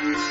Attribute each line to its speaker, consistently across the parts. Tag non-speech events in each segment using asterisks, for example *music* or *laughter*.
Speaker 1: Sí,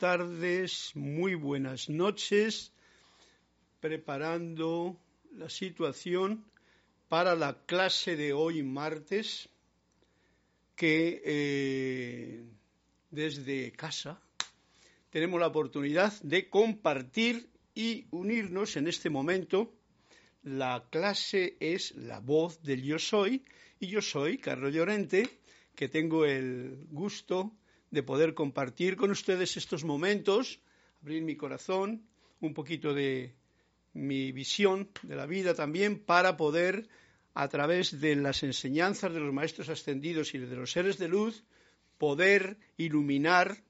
Speaker 1: tardes, muy buenas noches, preparando la situación para la clase de hoy martes, que eh, desde casa tenemos la oportunidad de compartir y unirnos en este momento. La clase es la voz del yo soy y yo soy Carlos Llorente, que tengo el gusto de poder compartir con ustedes estos momentos, abrir mi corazón, un poquito de mi visión de la vida también, para poder, a través de las enseñanzas de los maestros ascendidos y de los seres de luz, poder iluminar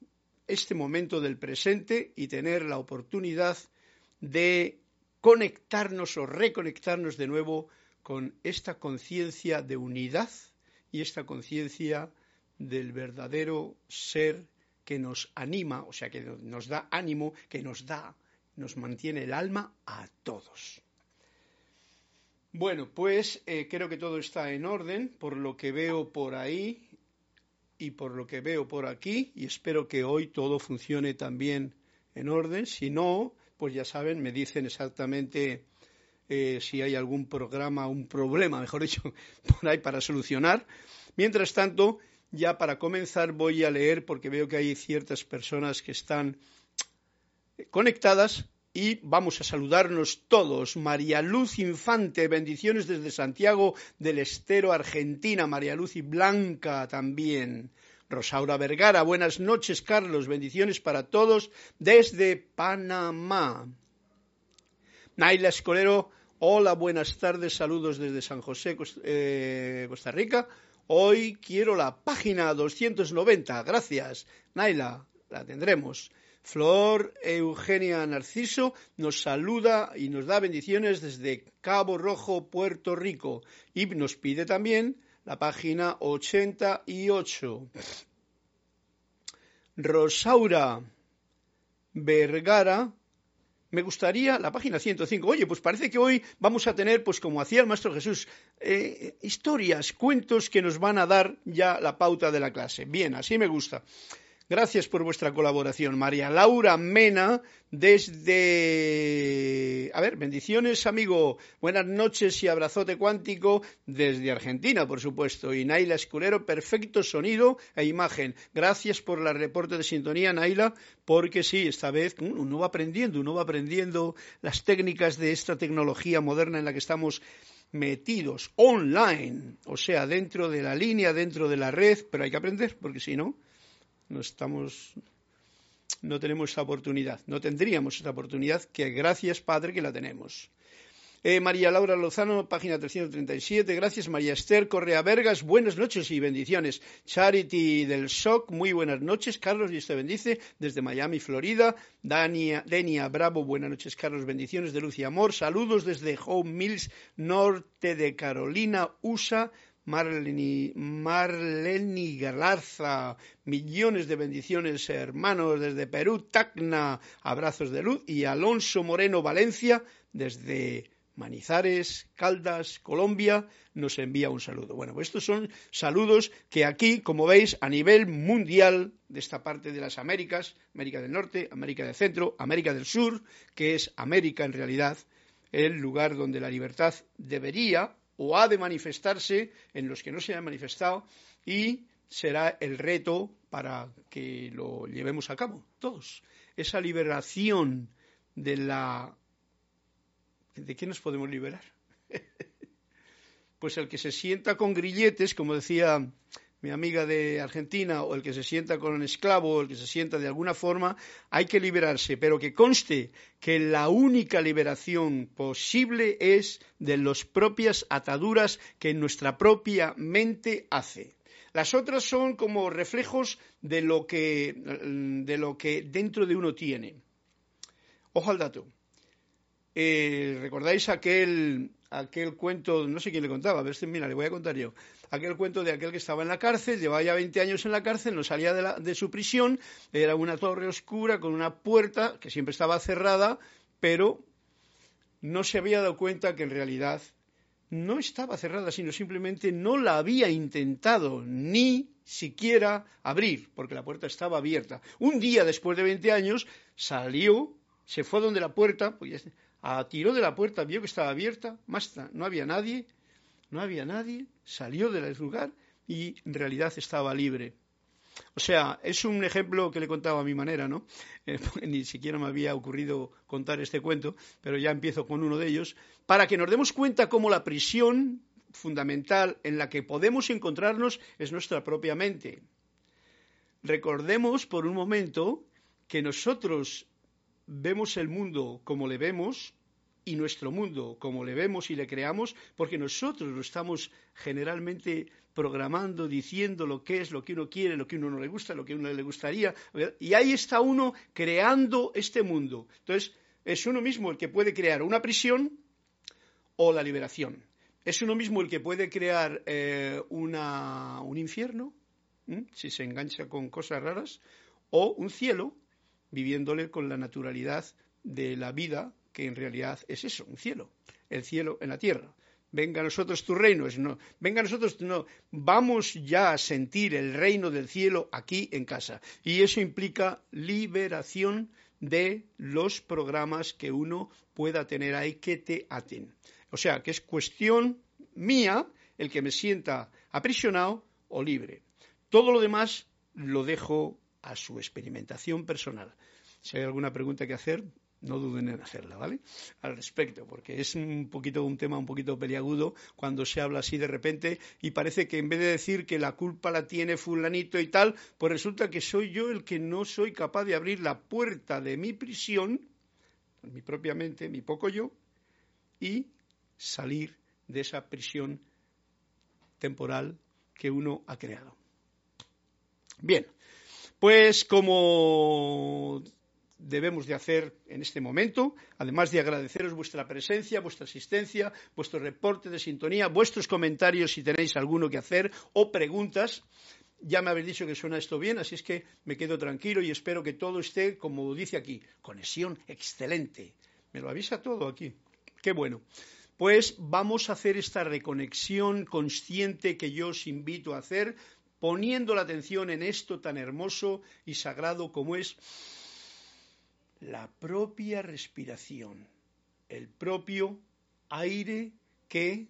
Speaker 1: este momento del presente y tener la oportunidad de conectarnos o reconectarnos de nuevo con esta conciencia de unidad y esta conciencia del verdadero ser que nos anima, o sea, que nos da ánimo, que nos da, nos mantiene el alma a todos. Bueno, pues eh, creo que todo está en orden por lo que veo por ahí y por lo que veo por aquí y espero que hoy todo funcione también en orden. Si no, pues ya saben, me dicen exactamente eh, si hay algún programa, un problema, mejor dicho, *laughs* por ahí para solucionar. Mientras tanto, ya para comenzar voy a leer porque veo que hay ciertas personas que están conectadas y vamos a saludarnos todos. María Luz Infante, bendiciones desde Santiago del Estero, Argentina. María Luz y Blanca también. Rosaura Vergara, buenas noches, Carlos. Bendiciones para todos desde Panamá. Naila Escolero, hola, buenas tardes, saludos desde San José, eh, Costa Rica. Hoy quiero la página 290. Gracias, Naila. La tendremos. Flor Eugenia Narciso nos saluda y nos da bendiciones desde Cabo Rojo, Puerto Rico. Y nos pide también la página 88. Rosaura Vergara me gustaría, la página 105, oye, pues parece que hoy vamos a tener, pues como hacía el Maestro Jesús, eh, historias, cuentos que nos van a dar ya la pauta de la clase. Bien, así me gusta. Gracias por vuestra colaboración. María Laura Mena, desde... A ver, bendiciones, amigo. Buenas noches y abrazote cuántico desde Argentina, por supuesto. Y Naila Escurero, perfecto sonido e imagen. Gracias por el reporte de sintonía, Naila, porque sí, esta vez uno va aprendiendo, uno va aprendiendo las técnicas de esta tecnología moderna en la que estamos metidos online, o sea, dentro de la línea, dentro de la red, pero hay que aprender, porque si no, no estamos no tenemos esa oportunidad, no tendríamos esa oportunidad que gracias Padre que la tenemos. Eh, María Laura Lozano, página 337. Gracias, María Esther Correa Vergas. Buenas noches y bendiciones. Charity del SOC, muy buenas noches. Carlos, Dios te bendice. Desde Miami, Florida. Dania, Denia Bravo, buenas noches, Carlos. Bendiciones de luz y amor. Saludos desde Home Mills, norte de Carolina, USA. Marleni, Marleni Galarza, millones de bendiciones, hermanos, desde Perú, Tacna, abrazos de luz, y Alonso Moreno Valencia, desde Manizares, Caldas, Colombia, nos envía un saludo. Bueno, pues estos son saludos que aquí, como veis, a nivel mundial de esta parte de las Américas, América del Norte, América del Centro, América del Sur, que es América en realidad, el lugar donde la libertad debería o ha de manifestarse en los que no se han manifestado y será el reto para que lo llevemos a cabo todos. Esa liberación de la... ¿De qué nos podemos liberar? *laughs* pues el que se sienta con grilletes, como decía mi amiga de Argentina, o el que se sienta con un esclavo, o el que se sienta de alguna forma, hay que liberarse, pero que conste que la única liberación posible es de las propias ataduras que nuestra propia mente hace. Las otras son como reflejos de lo que, de lo que dentro de uno tiene. Ojo al dato. Eh, ¿Recordáis aquel, aquel cuento, no sé quién le contaba, a ver si, mira, le voy a contar yo aquel cuento de aquel que estaba en la cárcel, llevaba ya 20 años en la cárcel, no salía de, su prisión, era una torre oscura con una puerta que siempre estaba cerrada, pero no se había dado cuenta que en realidad no estaba cerrada, sino simplemente no la había intentado ni siquiera abrir, porque la puerta estaba abierta. Un día después de 20 años salió, se fue donde la puerta, pues, tiró de la puerta, vio que estaba abierta, más no había nadie, no había nadie, salió del lugar y en realidad estaba libre. O sea, es un ejemplo que le contaba a mi manera, ¿no? Eh, ni siquiera me había ocurrido contar este cuento, pero ya empiezo con uno de ellos, para que nos demos cuenta cómo la prisión fundamental en la que podemos encontrarnos es nuestra propia mente. Recordemos por un momento que nosotros vemos el mundo como le vemos y nuestro mundo como le vemos y le creamos, porque nosotros lo estamos generalmente programando, diciendo lo que es, lo que uno quiere, lo que uno no le gusta, lo que uno le gustaría, y ahí está uno creando este mundo. Entonces, es uno mismo el que puede crear una prisión o la liberación. Es uno mismo el que puede crear eh, un infierno, si se engancha con cosas raras, o un cielo, viviéndole con la naturalidad de la vida que en realidad es eso, un cielo, el cielo en la tierra. Venga a nosotros tu reino, es no, venga a nosotros no, vamos ya a sentir el reino del cielo aquí en casa. Y eso implica liberación de los programas que uno pueda tener ahí que te aten. O sea, que es cuestión mía el que me sienta aprisionado o libre. Todo lo demás lo dejo a su experimentación personal. Si hay alguna pregunta que hacer, no duden en hacerla, ¿vale? Al respecto, porque es un poquito un tema un poquito peliagudo cuando se habla así de repente y parece que en vez de decir que la culpa la tiene fulanito y tal, pues resulta que soy yo el que no soy capaz de abrir la puerta de mi prisión, mi propia mente, mi poco yo, y salir de esa prisión temporal que uno ha creado. Bien, pues como debemos de hacer en este momento, además de agradeceros vuestra presencia, vuestra asistencia, vuestro reporte de sintonía, vuestros comentarios si tenéis alguno que hacer o preguntas. Ya me habéis dicho que suena esto bien, así es que me quedo tranquilo y espero que todo esté, como dice aquí, conexión excelente. Me lo avisa todo aquí. Qué bueno. Pues vamos a hacer esta reconexión consciente que yo os invito a hacer, poniendo la atención en esto tan hermoso y sagrado como es la propia respiración, el propio aire que,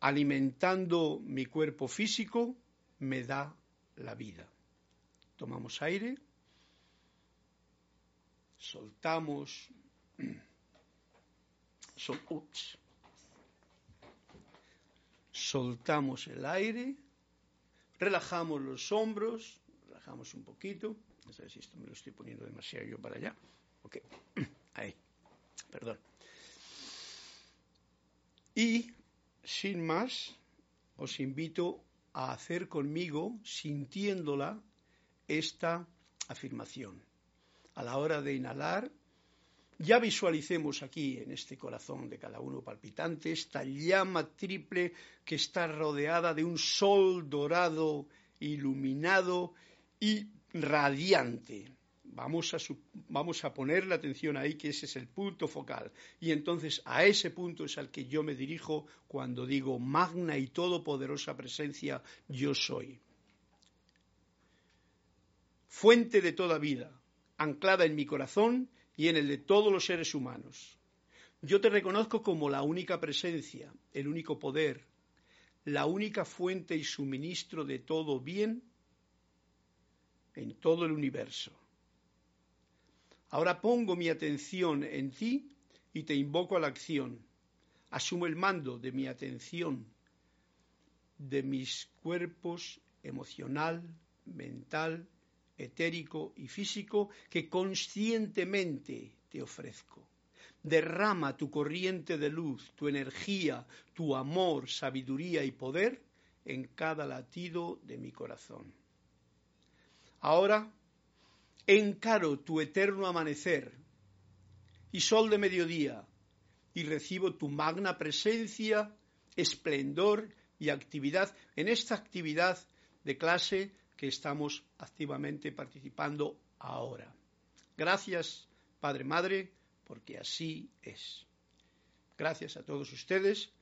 Speaker 1: alimentando mi cuerpo físico, me da la vida. Tomamos aire, soltamos *clears throat* soltamos el aire, relajamos los hombros, relajamos un poquito. No sé si esto me lo estoy poniendo demasiado yo para allá. Ok, *clears throat* ahí, perdón. Y, sin más, os invito a hacer conmigo, sintiéndola, esta afirmación. A la hora de inhalar, ya visualicemos aquí, en este corazón de cada uno palpitante, esta llama triple que está rodeada de un sol dorado, iluminado y radiante. Vamos a, vamos a poner la atención ahí, que ese es el punto focal. Y entonces a ese punto es al que yo me dirijo cuando digo magna y todopoderosa presencia, yo soy. Fuente de toda vida, anclada en mi corazón y en el de todos los seres humanos. Yo te reconozco como la única presencia, el único poder, la única fuente y suministro de todo bien en todo el universo. Ahora pongo mi atención en ti y te invoco a la acción. Asumo el mando de mi atención, de mis cuerpos emocional, mental, etérico y físico que conscientemente te ofrezco. Derrama tu corriente de luz, tu energía, tu amor, sabiduría y poder en cada latido de mi corazón. Ahora encaro tu eterno amanecer y sol de mediodía y recibo tu magna presencia, esplendor y actividad en esta actividad de clase que estamos activamente participando ahora. Gracias, Padre Madre, porque así es. Gracias a todos ustedes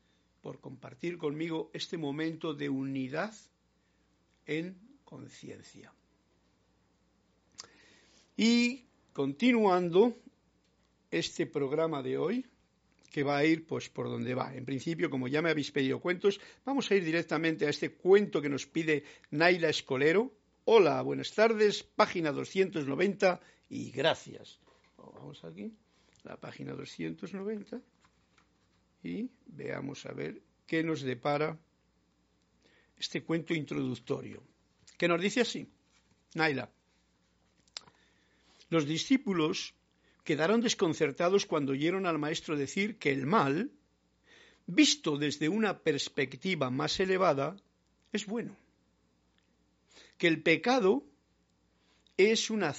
Speaker 1: por compartir conmigo este momento de unidad en conciencia. Y continuando este programa de hoy, que va a ir pues por donde va. En principio, como ya me habéis pedido cuentos, vamos a ir directamente a este cuento que nos pide Naila Escolero. Hola, buenas tardes, página 290 y gracias. Vamos aquí, la página 290 y veamos a ver qué nos depara este cuento introductorio, que nos dice así, Naila. Los discípulos quedaron desconcertados cuando oyeron al maestro decir que el mal, visto desde una perspectiva más elevada, es bueno. Que el pecado es una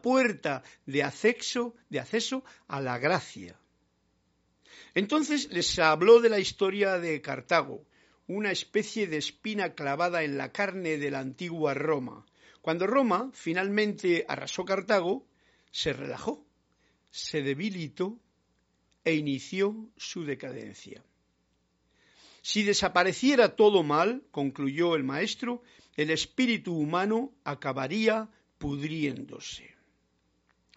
Speaker 1: puerta de acceso a la gracia. Entonces les habló de la historia de Cartago, una especie de espina clavada en la carne de la antigua Roma, cuando Roma finalmente arrasó Cartago, se relajó, se debilitó e inició su decadencia. Si desapareciera todo mal, concluyó el maestro, el espíritu humano acabaría pudriéndose.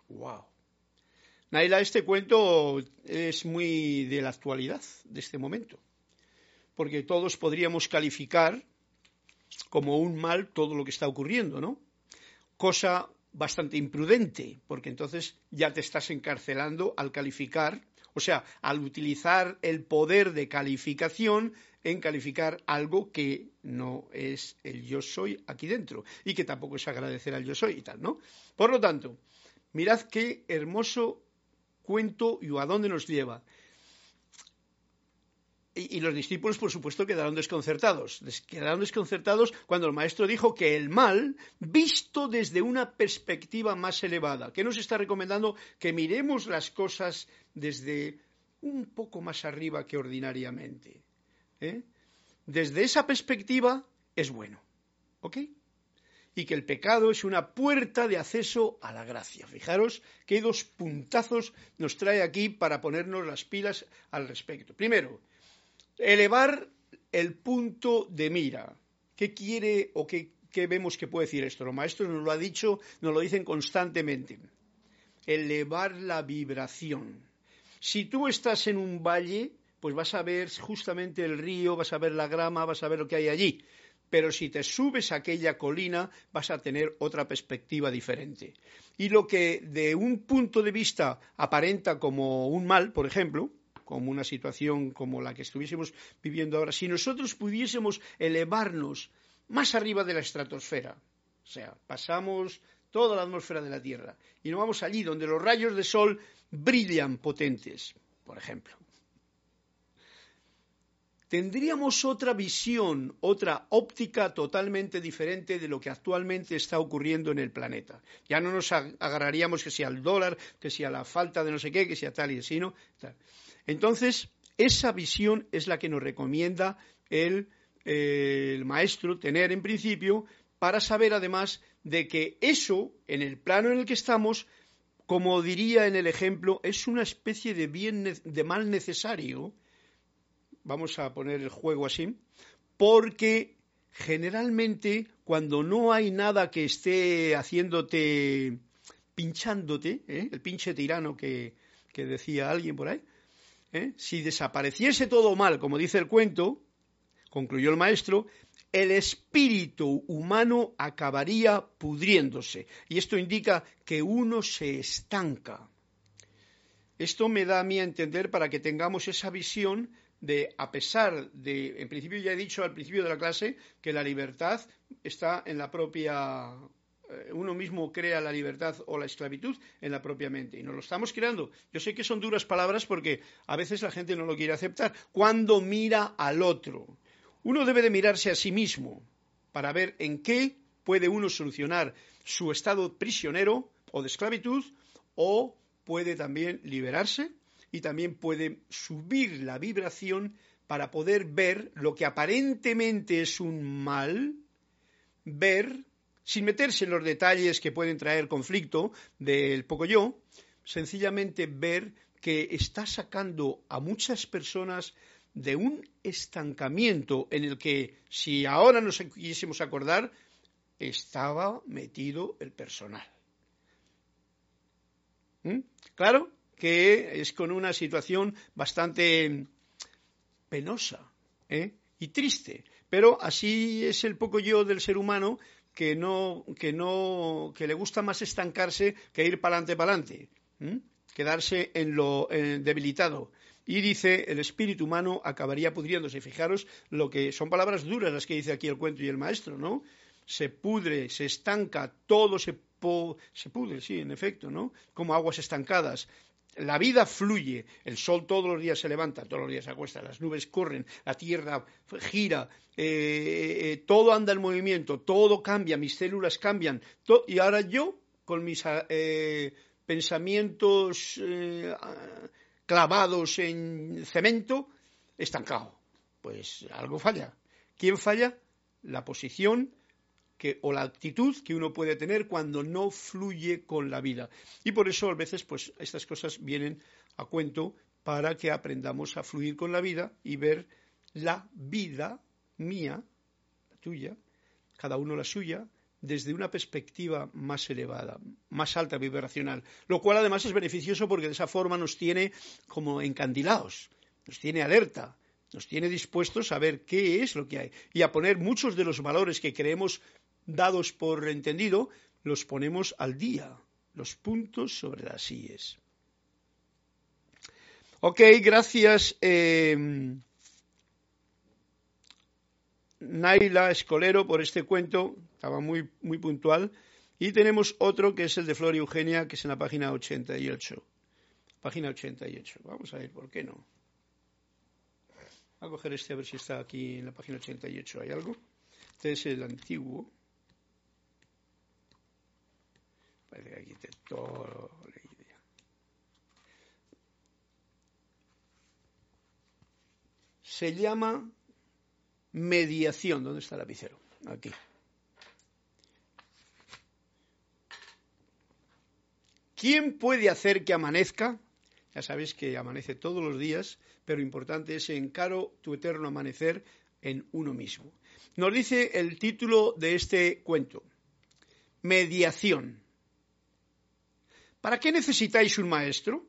Speaker 1: ¡Wow! Naila, este cuento es muy de la actualidad, de este momento, porque todos podríamos calificar como un mal todo lo que está ocurriendo, ¿no? Cosa bastante imprudente, porque entonces ya te estás encarcelando al calificar, o sea, al utilizar el poder de calificación en calificar algo que no es el yo soy aquí dentro y que tampoco es agradecer al yo soy y tal, ¿no? Por lo tanto, mirad qué hermoso cuento y a dónde nos lleva. Y, los discípulos, por supuesto, quedaron desconcertados. Quedaron desconcertados cuando el maestro dijo que el mal, visto desde una perspectiva más elevada, que nos está recomendando que miremos las cosas desde un poco más arriba que ordinariamente. ¿eh? Desde esa perspectiva es bueno. ¿Ok? y que el pecado es una puerta de acceso a la gracia. Fijaros qué dos puntazos nos trae aquí para ponernos las pilas al respecto. Primero, elevar el punto de mira. ¿Qué quiere o qué, vemos que puede decir esto? Los maestros nos lo han dicho, nos lo dicen constantemente. Elevar la vibración. Si tú estás en un valle, pues vas a ver justamente el río, vas a ver la grama, vas a ver lo que hay allí. Pero si te subes a aquella colina, vas a tener otra perspectiva diferente. Y lo que de un punto de vista aparenta como un mal, por ejemplo, como una situación como la que estuviésemos viviendo ahora, si nosotros pudiésemos elevarnos más arriba de la estratosfera, o sea, pasamos toda la atmósfera de la Tierra y nos vamos allí donde los rayos de sol brillan potentes, por ejemplo. Tendríamos otra visión, otra óptica totalmente diferente de lo que actualmente está ocurriendo en el planeta. Ya no nos agarraríamos que sea al dólar, que sea la falta de no sé qué, que sea tal y así, ¿no? Entonces, esa visión es la que nos recomienda el, el maestro tener en principio para saber además de que eso, en el plano en el que estamos, como diría en el ejemplo, es una especie de bien de mal necesario, vamos a poner el juego así, porque generalmente cuando no hay nada que esté haciéndote, pinchándote, ¿eh? el pinche tirano que, decía alguien por ahí, ¿eh? si desapareciese todo mal, como dice el cuento, concluyó el maestro, el espíritu humano acabaría pudriéndose. Y esto indica que uno se estanca. Esto me da a mí a entender para que tengamos esa visión de, a pesar de, en principio ya he dicho al principio de la clase, que la libertad está en la propia, uno mismo crea la libertad o la esclavitud en la propia mente. Y nos lo estamos creando. Yo sé que son duras palabras porque a veces la gente no lo quiere aceptar. Cuando mira al otro. Uno debe de mirarse a sí mismo para ver en qué puede uno solucionar su estado prisionero o de esclavitud o puede también liberarse y también puede subir la vibración para poder ver lo que aparentemente es un mal, ver, sin meterse en los detalles que pueden traer conflicto del poco yo, sencillamente ver que está sacando a muchas personas de un estancamiento en el que, si ahora nos quisiésemos acordar, estaba metido el personal. ¿Mm? Claro que es con una situación bastante penosa ¿eh? y triste, pero así es el poco yo del ser humano que no que no que le gusta más estancarse que ir para adelante para adelante, quedarse en lo debilitado y dice, el espíritu humano acabaría pudriéndose. Fijaros lo que son palabras duras las que dice aquí el cuento y el maestro, ¿no? Se pudre, se estanca, todo se, se pudre, sí, en efecto, ¿no? Como aguas estancadas. La vida fluye, el sol todos los días se levanta, todos los días se acuesta, las nubes corren, la tierra gira, eh, eh, todo anda en movimiento, todo cambia, mis células cambian. y ahora yo, con mis eh, pensamientos clavados en cemento, estancado. Pues algo falla. ¿Quién falla? La posición que, o la actitud que uno puede tener cuando no fluye con la vida. Y por eso a veces pues, estas cosas vienen a cuento para que aprendamos a fluir con la vida y ver la vida mía, la tuya, cada uno la suya, desde una perspectiva más elevada, más alta vibracional, lo cual además es beneficioso porque de esa forma nos tiene como encandilados, nos tiene alerta, nos tiene dispuestos a ver qué es lo que hay y a poner muchos de los valores que creemos dados por entendido, los ponemos al día, los puntos sobre las IES. Ok, gracias. Eh, Naila Escolero por este cuento, estaba muy, muy puntual. Y tenemos otro que es el de Flor y Eugenia, que es en la página 88. Página 88. Vamos a ver, ¿por qué no? Voy a coger este a ver si está aquí en la página 88. ¿Hay algo? Este es el antiguo. Pues, Se llama mediación. ¿Dónde está el lapicero? Aquí. ¿Quién puede hacer que amanezca? Ya sabéis que amanece todos los días, pero importante es encaro tu eterno amanecer en uno mismo. Nos dice el título de este cuento, Mediación. ¿Para qué necesitáis un maestro?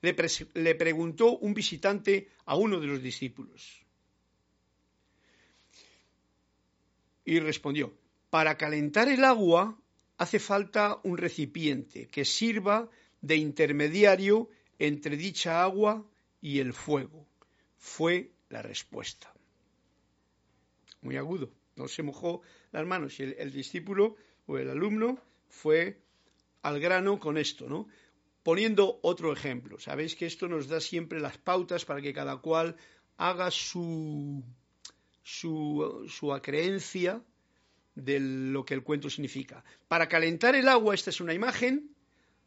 Speaker 1: Le, preguntó un visitante a uno de los discípulos. Y respondió, para calentar el agua hace falta un recipiente que sirva de intermediario entre dicha agua y el fuego. Fue la respuesta. Muy agudo, no se mojó las manos el, discípulo o el alumno fue al grano con esto, ¿no? Poniendo otro ejemplo, sabéis que esto nos da siempre las pautas para que cada cual haga su, su, su acreencia de lo que el cuento significa. Para calentar el agua, esta es una imagen,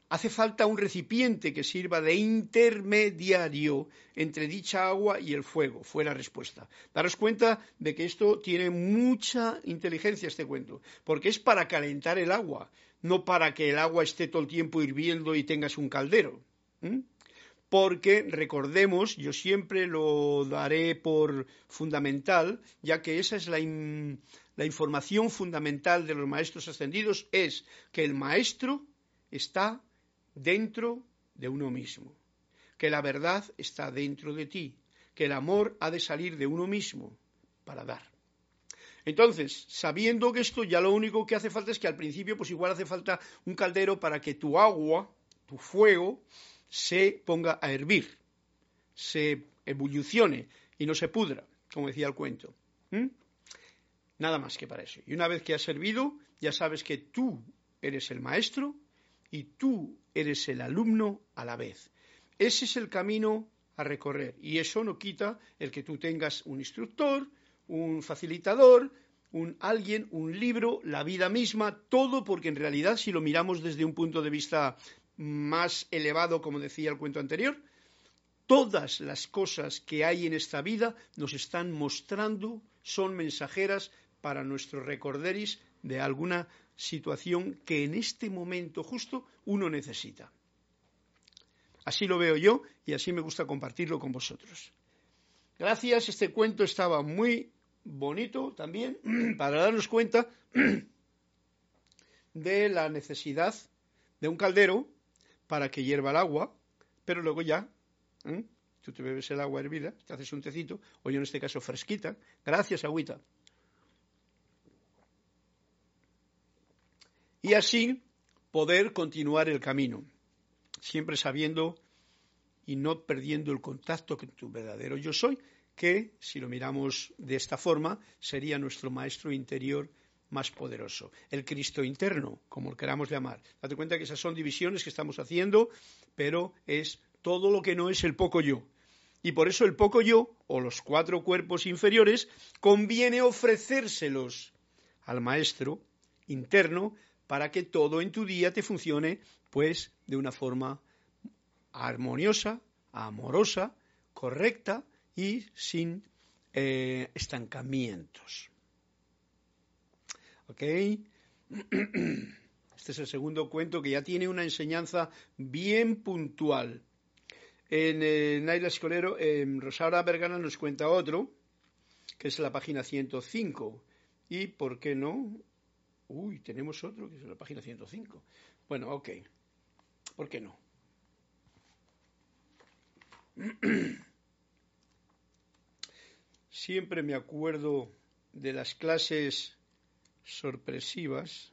Speaker 1: hace falta un recipiente que sirva de intermediario entre dicha agua y el fuego. Fue la respuesta. Daros cuenta de que esto tiene mucha inteligencia, este cuento, porque es para calentar el agua, no para que el agua esté todo el tiempo hirviendo y tengas un caldero. Porque recordemos, yo siempre lo daré por fundamental, ya que esa es la, la información fundamental de los maestros ascendidos, es que el maestro está dentro de uno mismo, que la verdad está dentro de ti, que el amor ha de salir de uno mismo para dar. Entonces, sabiendo que esto ya lo único que hace falta es que al principio pues igual hace falta un caldero para que tu agua, tu fuego, se ponga a hervir, se evolucione y no se pudra, como decía el cuento. Nada más que para eso. Y una vez que has servido, ya sabes que tú eres el maestro y tú eres el alumno a la vez. Ese es el camino a recorrer y eso no quita el que tú tengas un instructor, un facilitador, un alguien, un libro, la vida misma, todo porque en realidad si lo miramos desde un punto de vista más elevado, como decía el cuento anterior, todas las cosas que hay en esta vida nos están mostrando, son mensajeras para nuestro recorderis de alguna situación que en este momento justo uno necesita. Así lo veo yo y así me gusta compartirlo con vosotros. Gracias, este cuento estaba muy bonito también *clears throat* para darnos cuenta *clears throat* de la necesidad de un caldero para que hierva el agua, pero luego ya ¿eh? tú te bebes el agua hervida, te haces un tecito, o yo en este caso fresquita, gracias agüita, y así poder continuar el camino, siempre sabiendo y no perdiendo el contacto con tu verdadero yo soy, que, si lo miramos de esta forma, sería nuestro maestro interior más poderoso, el Cristo interno, como lo queramos llamar. Date cuenta que esas son divisiones que estamos haciendo, pero es todo lo que no es el poco yo. Y por eso el poco yo, o los cuatro cuerpos inferiores, conviene ofrecérselos al maestro interno para que todo en tu día te funcione pues de una forma armoniosa, amorosa, correcta y sin eh, estancamientos. ¿Ok? *clears throat* Este es el segundo cuento que ya tiene una enseñanza bien puntual. En eh, Naila Escolero, Rosaura Vergara nos cuenta otro, que es la página 105. Y, ¿por qué no? Uy, tenemos otro que es la página 105. Bueno, ok. ¿Por qué no? *clears throat* Siempre me acuerdo de las clases sorpresivas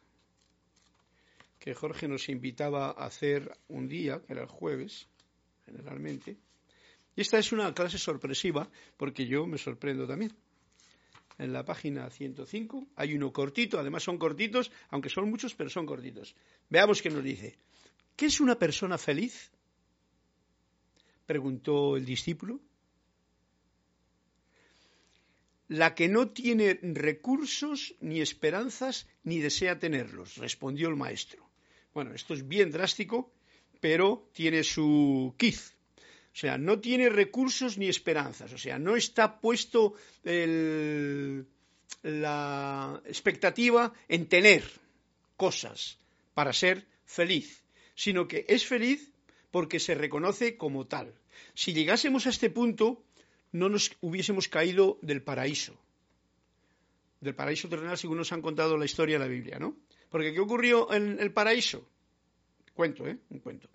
Speaker 1: que Jorge nos invitaba a hacer un día, que era el jueves, generalmente. Y esta es una clase sorpresiva porque yo me sorprendo también en la página 105. Hay uno cortito, además son cortitos, aunque son muchos, pero son cortitos. Veamos qué nos dice. ¿Qué es una persona feliz? Preguntó el discípulo. La que no tiene recursos ni esperanzas ni desea tenerlos, respondió el maestro. Bueno, esto es bien drástico, pero tiene su quiz. O sea, no tiene recursos ni esperanzas. O sea, no está puesto la expectativa en tener cosas para ser feliz. sino que es feliz porque se reconoce como tal. Si llegásemos a este punto, no nos hubiésemos caído del paraíso. Del paraíso terrenal, según nos han contado la historia de la Biblia, ¿no? Porque ¿qué ocurrió en el paraíso? Cuento, ¿eh? Un cuento.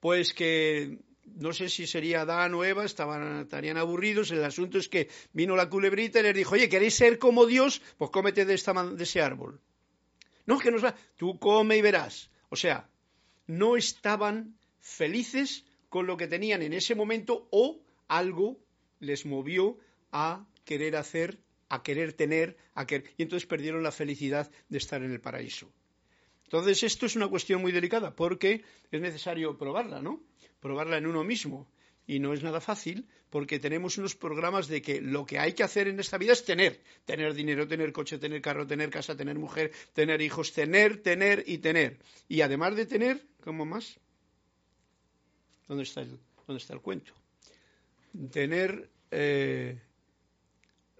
Speaker 1: Pues que no sé si sería Adán o Eva, estaban, estarían aburridos. El asunto es que vino la culebrita y les dijo, oye, ¿queréis ser como Dios? Pues cómete de, esta, de ese árbol. No, que va. Tú come y verás. O sea, no estaban felices con lo que tenían en ese momento o algo les movió a querer hacer, a querer tener, a querer, y entonces perdieron la felicidad de estar en el paraíso. Entonces, esto es una cuestión muy delicada porque es necesario probarla, ¿no? Probarla en uno mismo. Y no es nada fácil porque tenemos unos programas de que lo que hay que hacer en esta vida es tener. Tener dinero, tener coche, tener carro, tener casa, tener mujer, tener hijos, tener, tener y tener. Y además de tener, ¿cómo más? ¿Dónde está el, dónde está el cuento? Tener eh,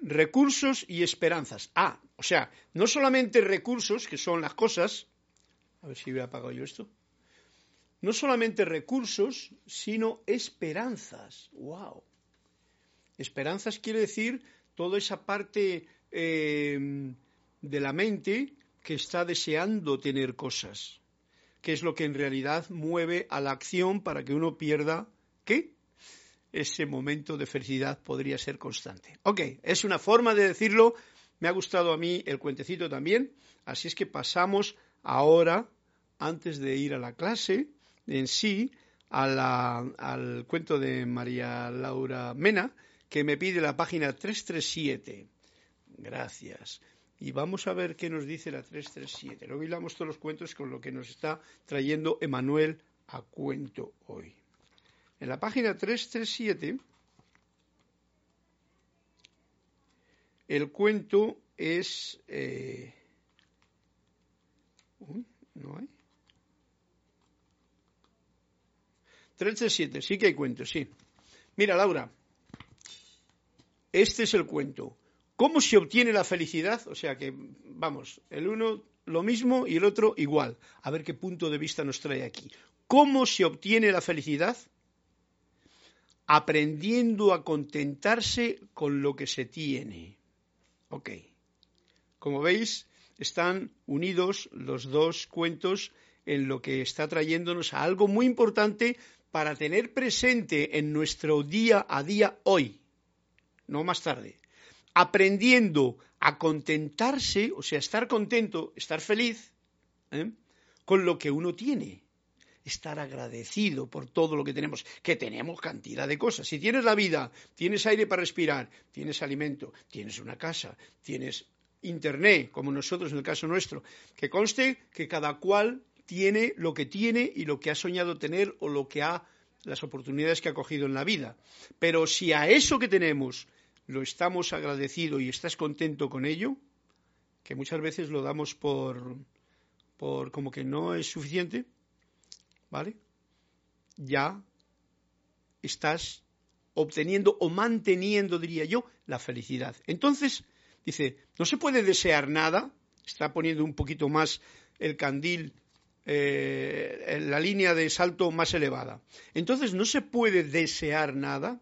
Speaker 1: recursos y esperanzas. Ah, o sea, no solamente recursos, que son las cosas, a ver si hubiera apagado yo esto. No solamente recursos, sino esperanzas. ¡Wow! Esperanzas quiere decir toda esa parte eh, de la mente que está deseando tener cosas, que es lo que en realidad mueve a la acción para que uno pierda, ¿qué? Ese momento de felicidad podría ser constante. Ok, es una forma de decirlo. Me ha gustado a mí el cuentecito también. Así es que pasamos ahora, antes de ir a la clase en sí, al cuento de María Laura Mena, que me pide la página 337. Gracias. Y vamos a ver qué nos dice la 337. Luego hilamos todos los cuentos con lo que nos está trayendo Emanuel a cuento hoy. En la página 337, el cuento es... Eh, ¿No hay? 337, sí que hay cuentos, sí. Mira, Laura, este es el cuento. ¿Cómo se obtiene la felicidad? O sea que, vamos, el uno lo mismo y el otro igual. A ver qué punto de vista nos trae aquí. ¿Cómo se obtiene la felicidad? Aprendiendo a contentarse con lo que se tiene. Ok. Como veis, están unidos los dos cuentos en lo que está trayéndonos a algo muy importante para tener presente en nuestro día a día hoy, no más tarde, aprendiendo a contentarse, o sea, estar contento, estar feliz ¿eh? con lo que uno tiene, estar agradecido por todo lo que tenemos, que tenemos cantidad de cosas. Si tienes la vida, tienes aire para respirar, tienes alimento, tienes una casa, tienes Internet, como nosotros en el caso nuestro, que conste que cada cual tiene lo que tiene y lo que ha soñado tener o lo que ha las oportunidades que ha cogido en la vida. Pero si a eso que tenemos lo estamos agradecido y estás contento con ello, que muchas veces lo damos por, por como que no es suficiente, ¿vale? Ya estás obteniendo o manteniendo, diría yo, la felicidad. Entonces, Dice, no se puede desear nada, está poniendo un poquito más el candil eh, la línea de salto más elevada. Entonces, ¿no se puede desear nada?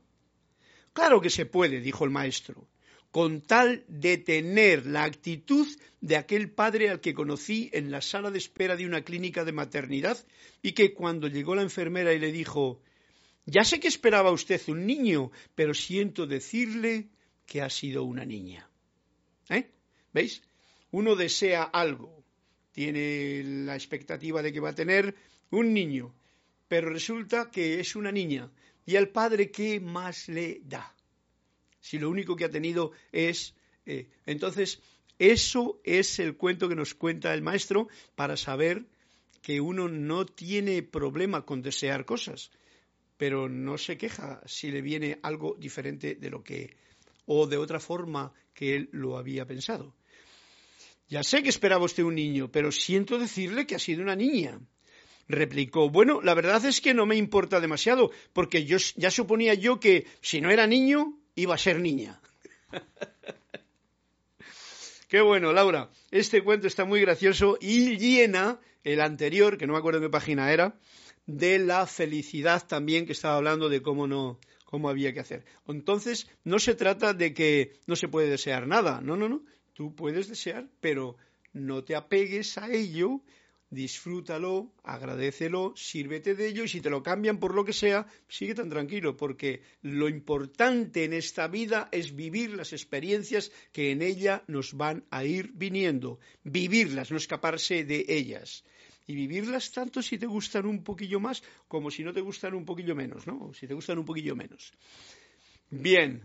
Speaker 1: Claro que se puede, dijo el maestro, con tal de tener la actitud de aquel padre al que conocí en la sala de espera de una clínica de maternidad y que cuando llegó la enfermera y le dijo, ya sé que esperaba usted un niño, pero siento decirle que ha sido una niña. ¿Eh? ¿Veis? Uno desea algo, tiene la expectativa de que va a tener un niño, pero resulta que es una niña. ¿Y al padre qué más le da? Si lo único que ha tenido es... Eh, entonces, eso es el cuento que nos cuenta el maestro para saber que uno no tiene problema con desear cosas, pero no se queja si le viene algo diferente de lo que o de otra forma que él lo había pensado. Ya sé que esperaba usted un niño, pero siento decirle que ha sido una niña. Replicó, bueno, la verdad es que no me importa demasiado, porque yo ya suponía yo que si no era niño, iba a ser niña. *laughs* Qué bueno, Laura. Este cuento está muy gracioso y llena el anterior, que no me acuerdo qué página era, de la felicidad también, que estaba hablando de cómo no, cómo había que hacer. Entonces, no se trata de que no se puede desear nada, no, no, no. Tú puedes desear, pero no te apegues a ello disfrútalo, agradecelo, sírvete de ello y si te lo cambian por lo que sea, sigue tan tranquilo, porque lo importante en esta vida es vivir las experiencias que en ella nos van a ir viniendo, vivirlas, no escaparse de ellas. Y vivirlas tanto si te gustan un poquillo más como si no te gustan un poquillo menos, ¿no? Si te gustan un poquillo menos. Bien,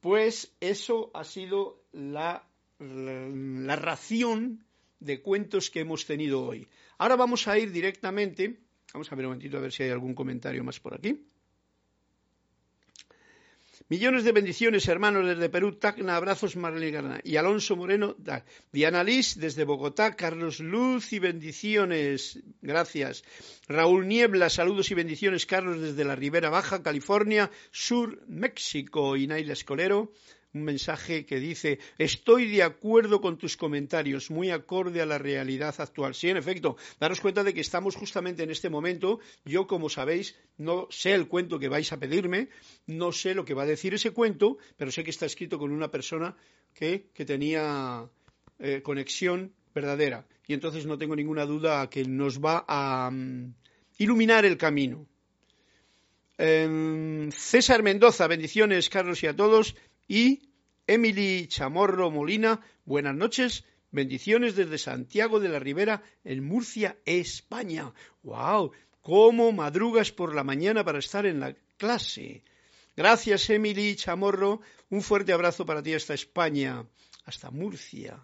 Speaker 1: pues eso ha sido la, la, la ración de cuentos que hemos tenido hoy. Ahora vamos a ir directamente, vamos a ver un momentito a ver si hay algún comentario más por aquí. Millones de bendiciones, hermanos, desde Perú, Tacna, abrazos, Marlene y Alonso Moreno, Diana Liz, desde Bogotá, Carlos Luz y bendiciones, gracias. Raúl Niebla, saludos y bendiciones, Carlos, desde la Ribera Baja, California, Sur, México, y Naila Escolero, un mensaje que dice, estoy de acuerdo con tus comentarios, muy acorde a la realidad actual. Sí, en efecto, daros cuenta de que estamos justamente en este momento, yo como sabéis, no sé el cuento que vais a pedirme, no sé lo que va a decir ese cuento, pero sé que está escrito con una persona que, tenía eh, conexión verdadera. Y entonces no tengo ninguna duda que nos va a mm, iluminar el camino. Em, César Mendoza, bendiciones, Carlos y a todos y Emily Chamorro Molina, buenas noches, bendiciones desde Santiago de la Ribera, en Murcia, España. ¡Wow! ¿Cómo madrugas por la mañana para estar en la clase? Gracias, Emily Chamorro. Un fuerte abrazo para ti hasta España, hasta Murcia.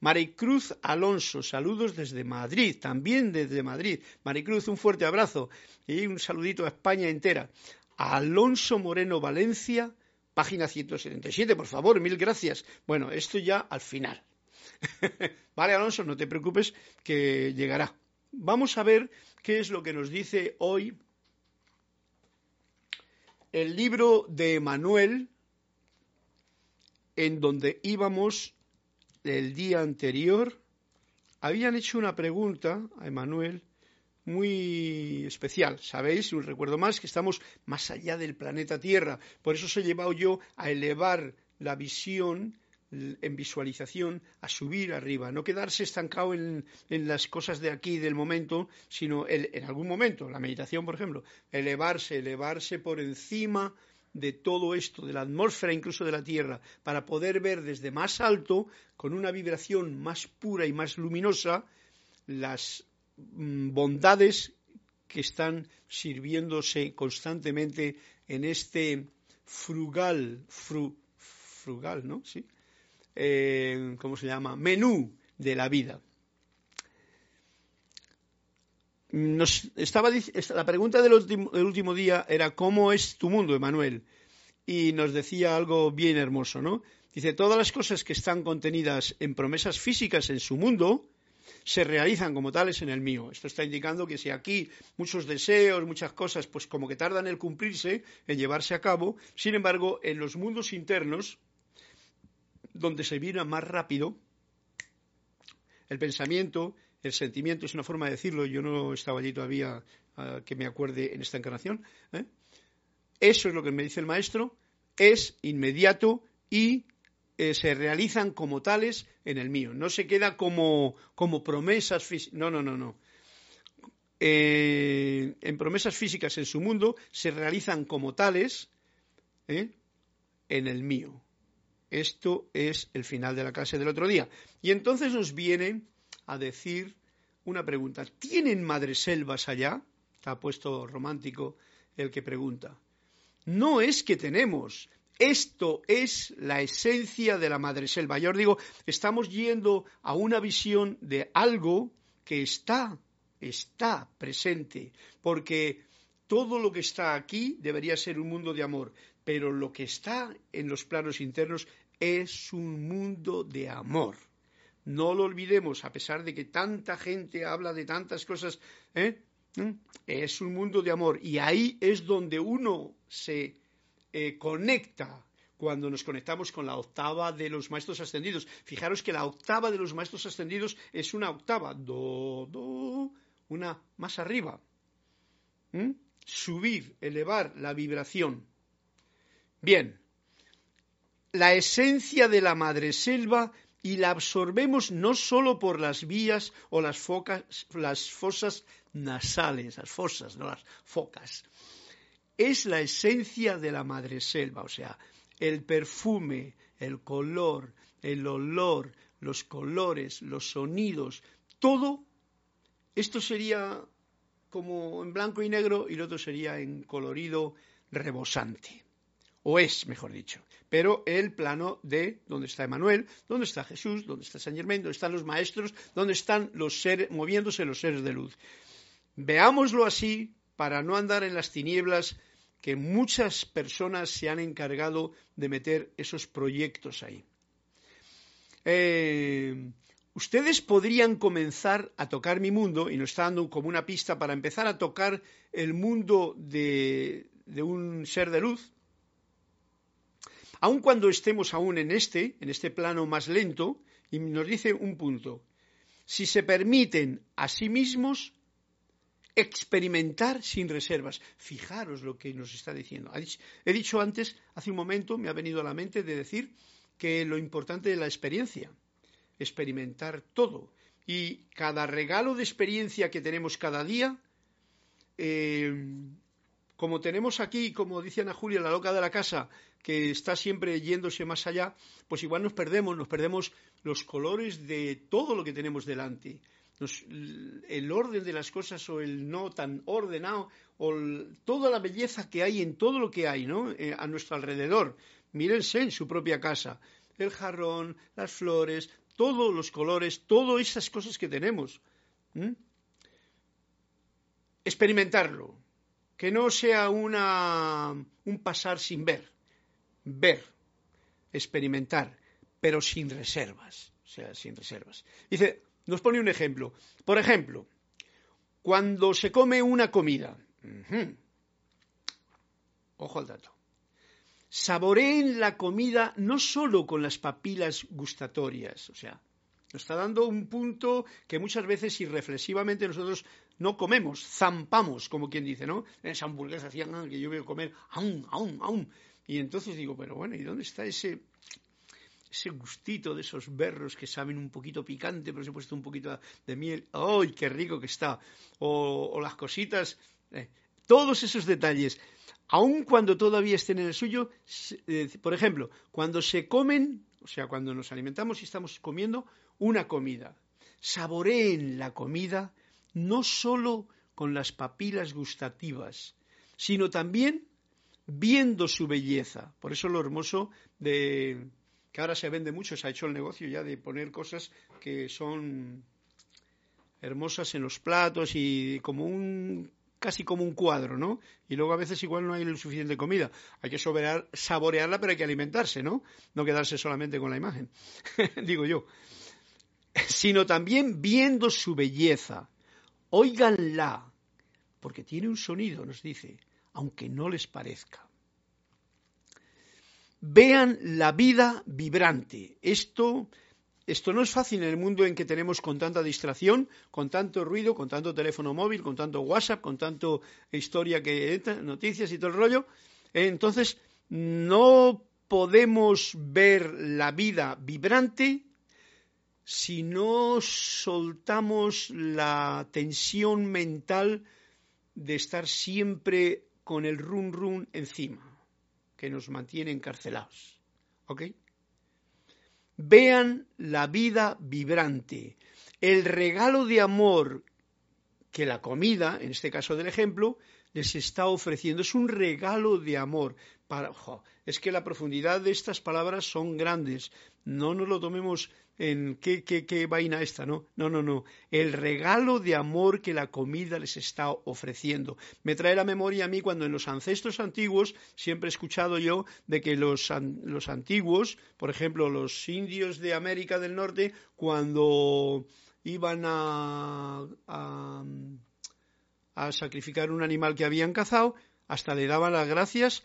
Speaker 1: Maricruz Alonso, saludos desde Madrid, también desde Madrid. Maricruz, un fuerte abrazo y un saludito a España entera. Alonso Moreno Valencia, Página 177, por favor, mil gracias. Bueno, esto ya al final. *laughs* vale, Alonso, no te preocupes, que llegará. Vamos a ver qué es lo que nos dice hoy el libro de Manuel, en donde íbamos el día anterior. Habían hecho una pregunta a Emanuel muy especial. Sabéis, un recuerdo más, que estamos más allá del planeta Tierra. Por eso os he llevado yo a elevar la visión en visualización a subir arriba, no quedarse estancado en, las cosas de aquí del momento, sino en algún momento, la meditación, por ejemplo, elevarse, elevarse por encima de todo esto, de la atmósfera incluso de la Tierra, para poder ver desde más alto, con una vibración más pura y más luminosa, las bondades que están sirviéndose constantemente en este frugal, frugal, ¿no? ¿Sí? Eh, ¿Cómo se llama? Menú de la vida. Nos estaba, la pregunta del último, del último día era ¿cómo es tu mundo, Emanuel? Y nos decía algo bien hermoso, ¿no? Dice, todas las cosas que están contenidas en promesas físicas en su mundo, se realizan como tales en el mío. Esto está indicando que si aquí muchos deseos, muchas cosas, pues como que tardan en cumplirse, en llevarse a cabo, sin embargo, en los mundos internos, donde se vira más rápido, el pensamiento, el sentimiento, es una forma de decirlo, yo no estaba allí todavía ah, que me acuerde en esta encarnación, ¿eh? eso es lo que me dice el maestro, es inmediato y eh, se realizan como tales en el mío. No se queda como, como promesas físicas. No, no, no, no. Eh, en promesas físicas en su mundo se realizan como tales ¿eh? en el mío. Esto es el final de la clase del otro día. Y entonces nos viene a decir una pregunta. ¿Tienen madreselvas allá? Está puesto romántico el que pregunta. No es que tenemos, esto es la esencia de la madre selva. Yo os digo, estamos yendo a una visión de algo que está, está presente, porque todo lo que está aquí debería ser un mundo de amor, pero lo que está en los planos internos es un mundo de amor. No lo olvidemos, a pesar de que tanta gente habla de tantas cosas, ¿eh? ¿Mm? es un mundo de amor y ahí es donde uno se eh, conecta cuando nos conectamos con la octava de los maestros ascendidos. Fijaros que la octava de los maestros ascendidos es una octava, do, una más arriba. ¿Mm? Subir, elevar la vibración. Bien, la esencia de la madre selva y la absorbemos no solo por las vías o las, focas, las fosas nasales, las fosas, no las focas. Es la esencia de la madre selva, o sea, el perfume, el color, el olor, los colores, los sonidos, todo, esto sería como en blanco y negro y lo otro sería en colorido rebosante. O es, mejor dicho, pero el plano de dónde está Emanuel, dónde está Jesús, dónde está San Germain, dónde están los maestros, dónde están los seres, moviéndose los seres de luz. Veámoslo así para no andar en las tinieblas que muchas personas se han encargado de meter esos proyectos ahí. Eh, ustedes podrían comenzar a tocar mi mundo, y nos está dando como una pista para empezar a tocar el mundo de un ser de luz, aun cuando estemos aún en este, en este plano más lento, y nos dice un punto, si se permiten a sí mismos experimentar sin reservas. Fijaros lo que nos está diciendo. He dicho antes, hace un momento, me ha venido a la mente de decir que lo importante es la experiencia, experimentar todo. Y cada regalo de experiencia que tenemos cada día, eh, como tenemos aquí, como dice Ana Julia, la loca de la casa, que está siempre yéndose más allá, pues igual nos perdemos, nos perdemos los colores de todo lo que tenemos delante. El orden de las cosas o el no tan ordenado o toda la belleza que hay en todo lo que hay ¿no? Eh, a nuestro alrededor. Mírense en su propia casa. El jarrón, las flores, todos los colores, todas esas cosas que tenemos. Experimentarlo. Que no sea una, un pasar sin ver ver, experimentar, pero sin reservas, o sea, sin reservas. Dice, nos pone un ejemplo. Por ejemplo, cuando se come una comida, ojo al dato, saboreen la comida no solo con las papilas gustatorias, o sea, nos está dando un punto que muchas veces irreflexivamente nosotros no comemos, zampamos, como quien dice, ¿no? En esa hamburguesa hacían que yo veo comer, aún, aún, aún. Y entonces digo, pero bueno, ¿y dónde está ese, ese gustito de esos berros que saben un poquito picante, pero se ha puesto un poquito de miel? ¡Ay, qué rico que está! O, las cositas, eh, todos esos detalles, aun cuando todavía estén en el suyo, eh, por ejemplo, cuando se comen, o sea, cuando nos alimentamos y estamos comiendo una comida, saboreen la comida no solo con las papilas gustativas, sino también viendo su belleza. Por eso lo hermoso de que ahora se vende mucho, se ha hecho el negocio ya de poner cosas que son hermosas en los platos y como un casi como un cuadro, ¿no? Y luego a veces igual no hay suficiente comida. Hay que saborearla, pero hay que alimentarse, ¿no? No quedarse solamente con la imagen, *laughs* digo yo. Sino también viendo su belleza. Óiganla, porque tiene un sonido, nos dice aunque no les parezca. Vean la vida vibrante. Esto, esto no es fácil en el mundo en que tenemos con tanta distracción, con tanto ruido, con tanto teléfono móvil, con tanto WhatsApp, con tanto historia que entra, noticias y todo el rollo. Entonces, no podemos ver la vida vibrante si no soltamos la tensión mental de estar siempre con el run run encima, que nos mantiene encarcelados. ¿Ok? Vean la vida vibrante, el regalo de amor que la comida, en este caso del ejemplo, les está ofreciendo. Es un regalo de amor. Para, es que la profundidad de estas palabras son grandes. No nos lo tomemos en qué, qué, vaina esta, ¿no? No, no, no. El regalo de amor que la comida les está ofreciendo. Me trae la memoria a mí cuando en los ancestros antiguos, siempre he escuchado yo de que los, los antiguos, por ejemplo, los indios de América del Norte, cuando iban a, a sacrificar un animal que habían cazado, hasta le daban las gracias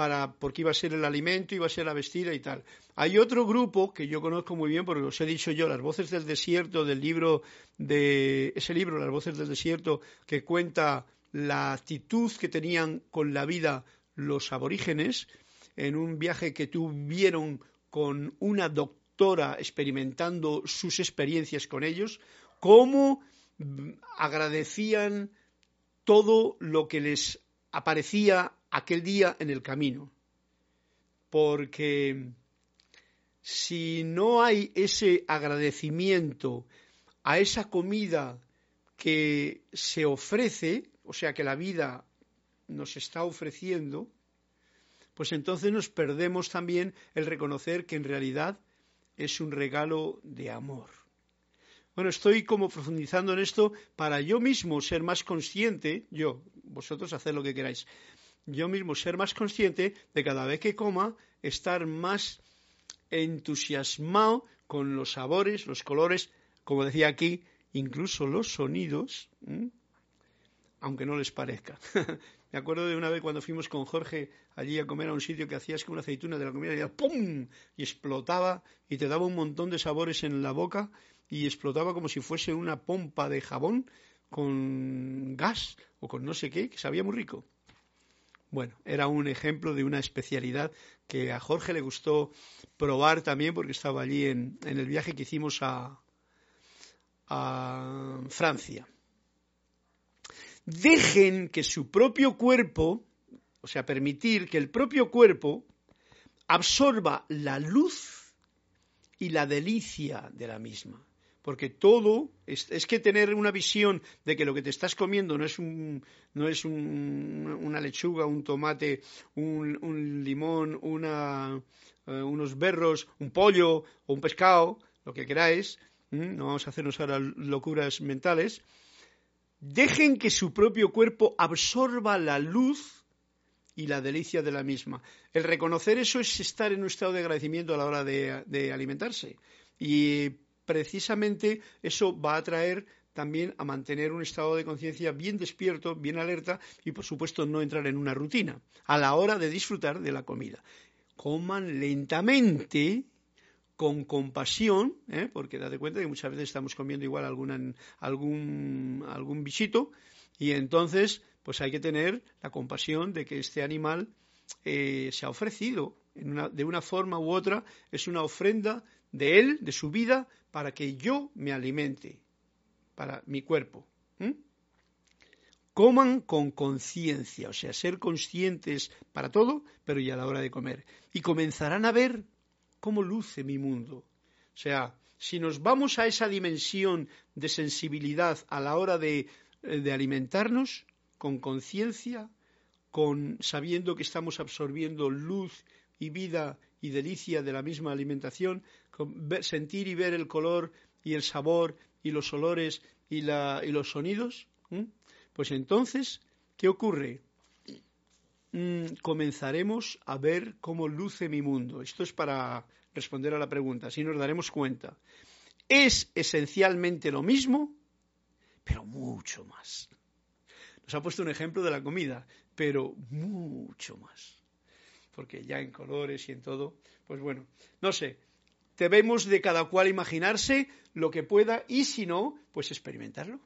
Speaker 1: para, porque iba a ser el alimento, iba a ser la vestida y tal. Hay otro grupo que yo conozco muy bien, porque os he dicho yo, Las Voces del Desierto, del libro de ese libro, Las Voces del Desierto, que cuenta la actitud que tenían con la vida los aborígenes en un viaje que tuvieron con una doctora experimentando sus experiencias con ellos, cómo agradecían todo lo que les aparecía aquel día en el camino. Porque si no hay ese agradecimiento a esa comida que se ofrece, o sea que la vida nos está ofreciendo, pues entonces nos perdemos también el reconocer que en realidad es un regalo de amor. Bueno, estoy como profundizando en esto para yo mismo ser más consciente, yo, vosotros haced lo que queráis, yo mismo ser más consciente de cada vez que coma, estar más entusiasmado con los sabores, los colores, como decía aquí, incluso los sonidos, aunque no les parezca. *laughs* Me acuerdo de una vez cuando fuimos con Jorge allí a comer a un sitio que hacías que una aceituna de la comida y ¡pum! y explotaba y te daba un montón de sabores en la boca y explotaba como si fuese una pompa de jabón con gas o con no sé qué, que sabía muy rico. Bueno, era un ejemplo de una especialidad que a Jorge le gustó probar también porque estaba allí en, el viaje que hicimos a, a Francia. Dejen que su propio cuerpo, o sea, permitir que el propio cuerpo absorba la luz y la delicia de la misma porque todo es, que tener una visión de que lo que te estás comiendo no es un, no es una lechuga, un tomate, un, limón, una, eh, unos berros, un pollo o un pescado, lo que queráis, no vamos a hacernos ahora locuras mentales, dejen que su propio cuerpo absorba la luz y la delicia de la misma. El reconocer eso es estar en un estado de agradecimiento a la hora de, de alimentarse. Y precisamente eso va a traer también a mantener un estado de conciencia bien despierto, bien alerta y por supuesto no entrar en una rutina a la hora de disfrutar de la comida. Coman lentamente, con compasión, ¿eh? porque date cuenta que muchas veces estamos comiendo igual algún, algún bichito y entonces pues hay que tener la compasión de que este animal eh, se ha ofrecido de una forma u otra, es una ofrenda de él, de su vida, para que yo me alimente, para mi cuerpo. Coman con conciencia, o sea, ser conscientes para todo, pero y a la hora de comer. Y comenzarán a ver cómo luce mi mundo. O sea, si nos vamos a esa dimensión de sensibilidad a la hora de, eh, de alimentarnos, con conciencia, con sabiendo que estamos absorbiendo luz y vida y delicia de la misma alimentación, sentir y ver el color y el sabor y los olores y, los sonidos, pues entonces, ¿qué ocurre? Mm, comenzaremos a ver cómo luce mi mundo. Esto es para responder a la pregunta, así nos daremos cuenta. Es esencialmente lo mismo, pero mucho más. Nos ha puesto un ejemplo de la comida, pero mucho más porque ya en colores y en todo, pues bueno, no sé, debemos de cada cual imaginarse lo que pueda y si no, pues experimentarlo.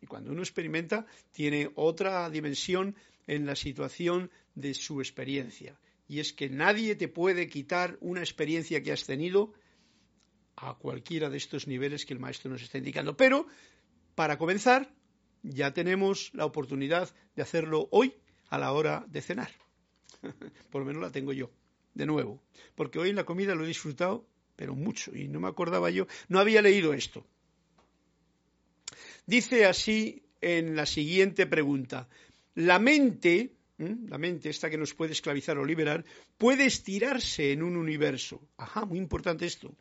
Speaker 1: Y cuando uno experimenta, tiene otra dimensión en la situación de su experiencia. Y es que nadie te puede quitar una experiencia que has tenido a cualquiera de estos niveles que el maestro nos está indicando. Pero, para comenzar, ya tenemos la oportunidad de hacerlo hoy a la hora de cenar. *laughs* Por lo menos la tengo yo, de nuevo. Porque hoy la comida lo he disfrutado, pero mucho, y no me acordaba yo, no había leído esto. Dice así en la siguiente pregunta, la mente, la mente esta que nos puede esclavizar o liberar, puede estirarse en un universo, ajá, muy importante esto,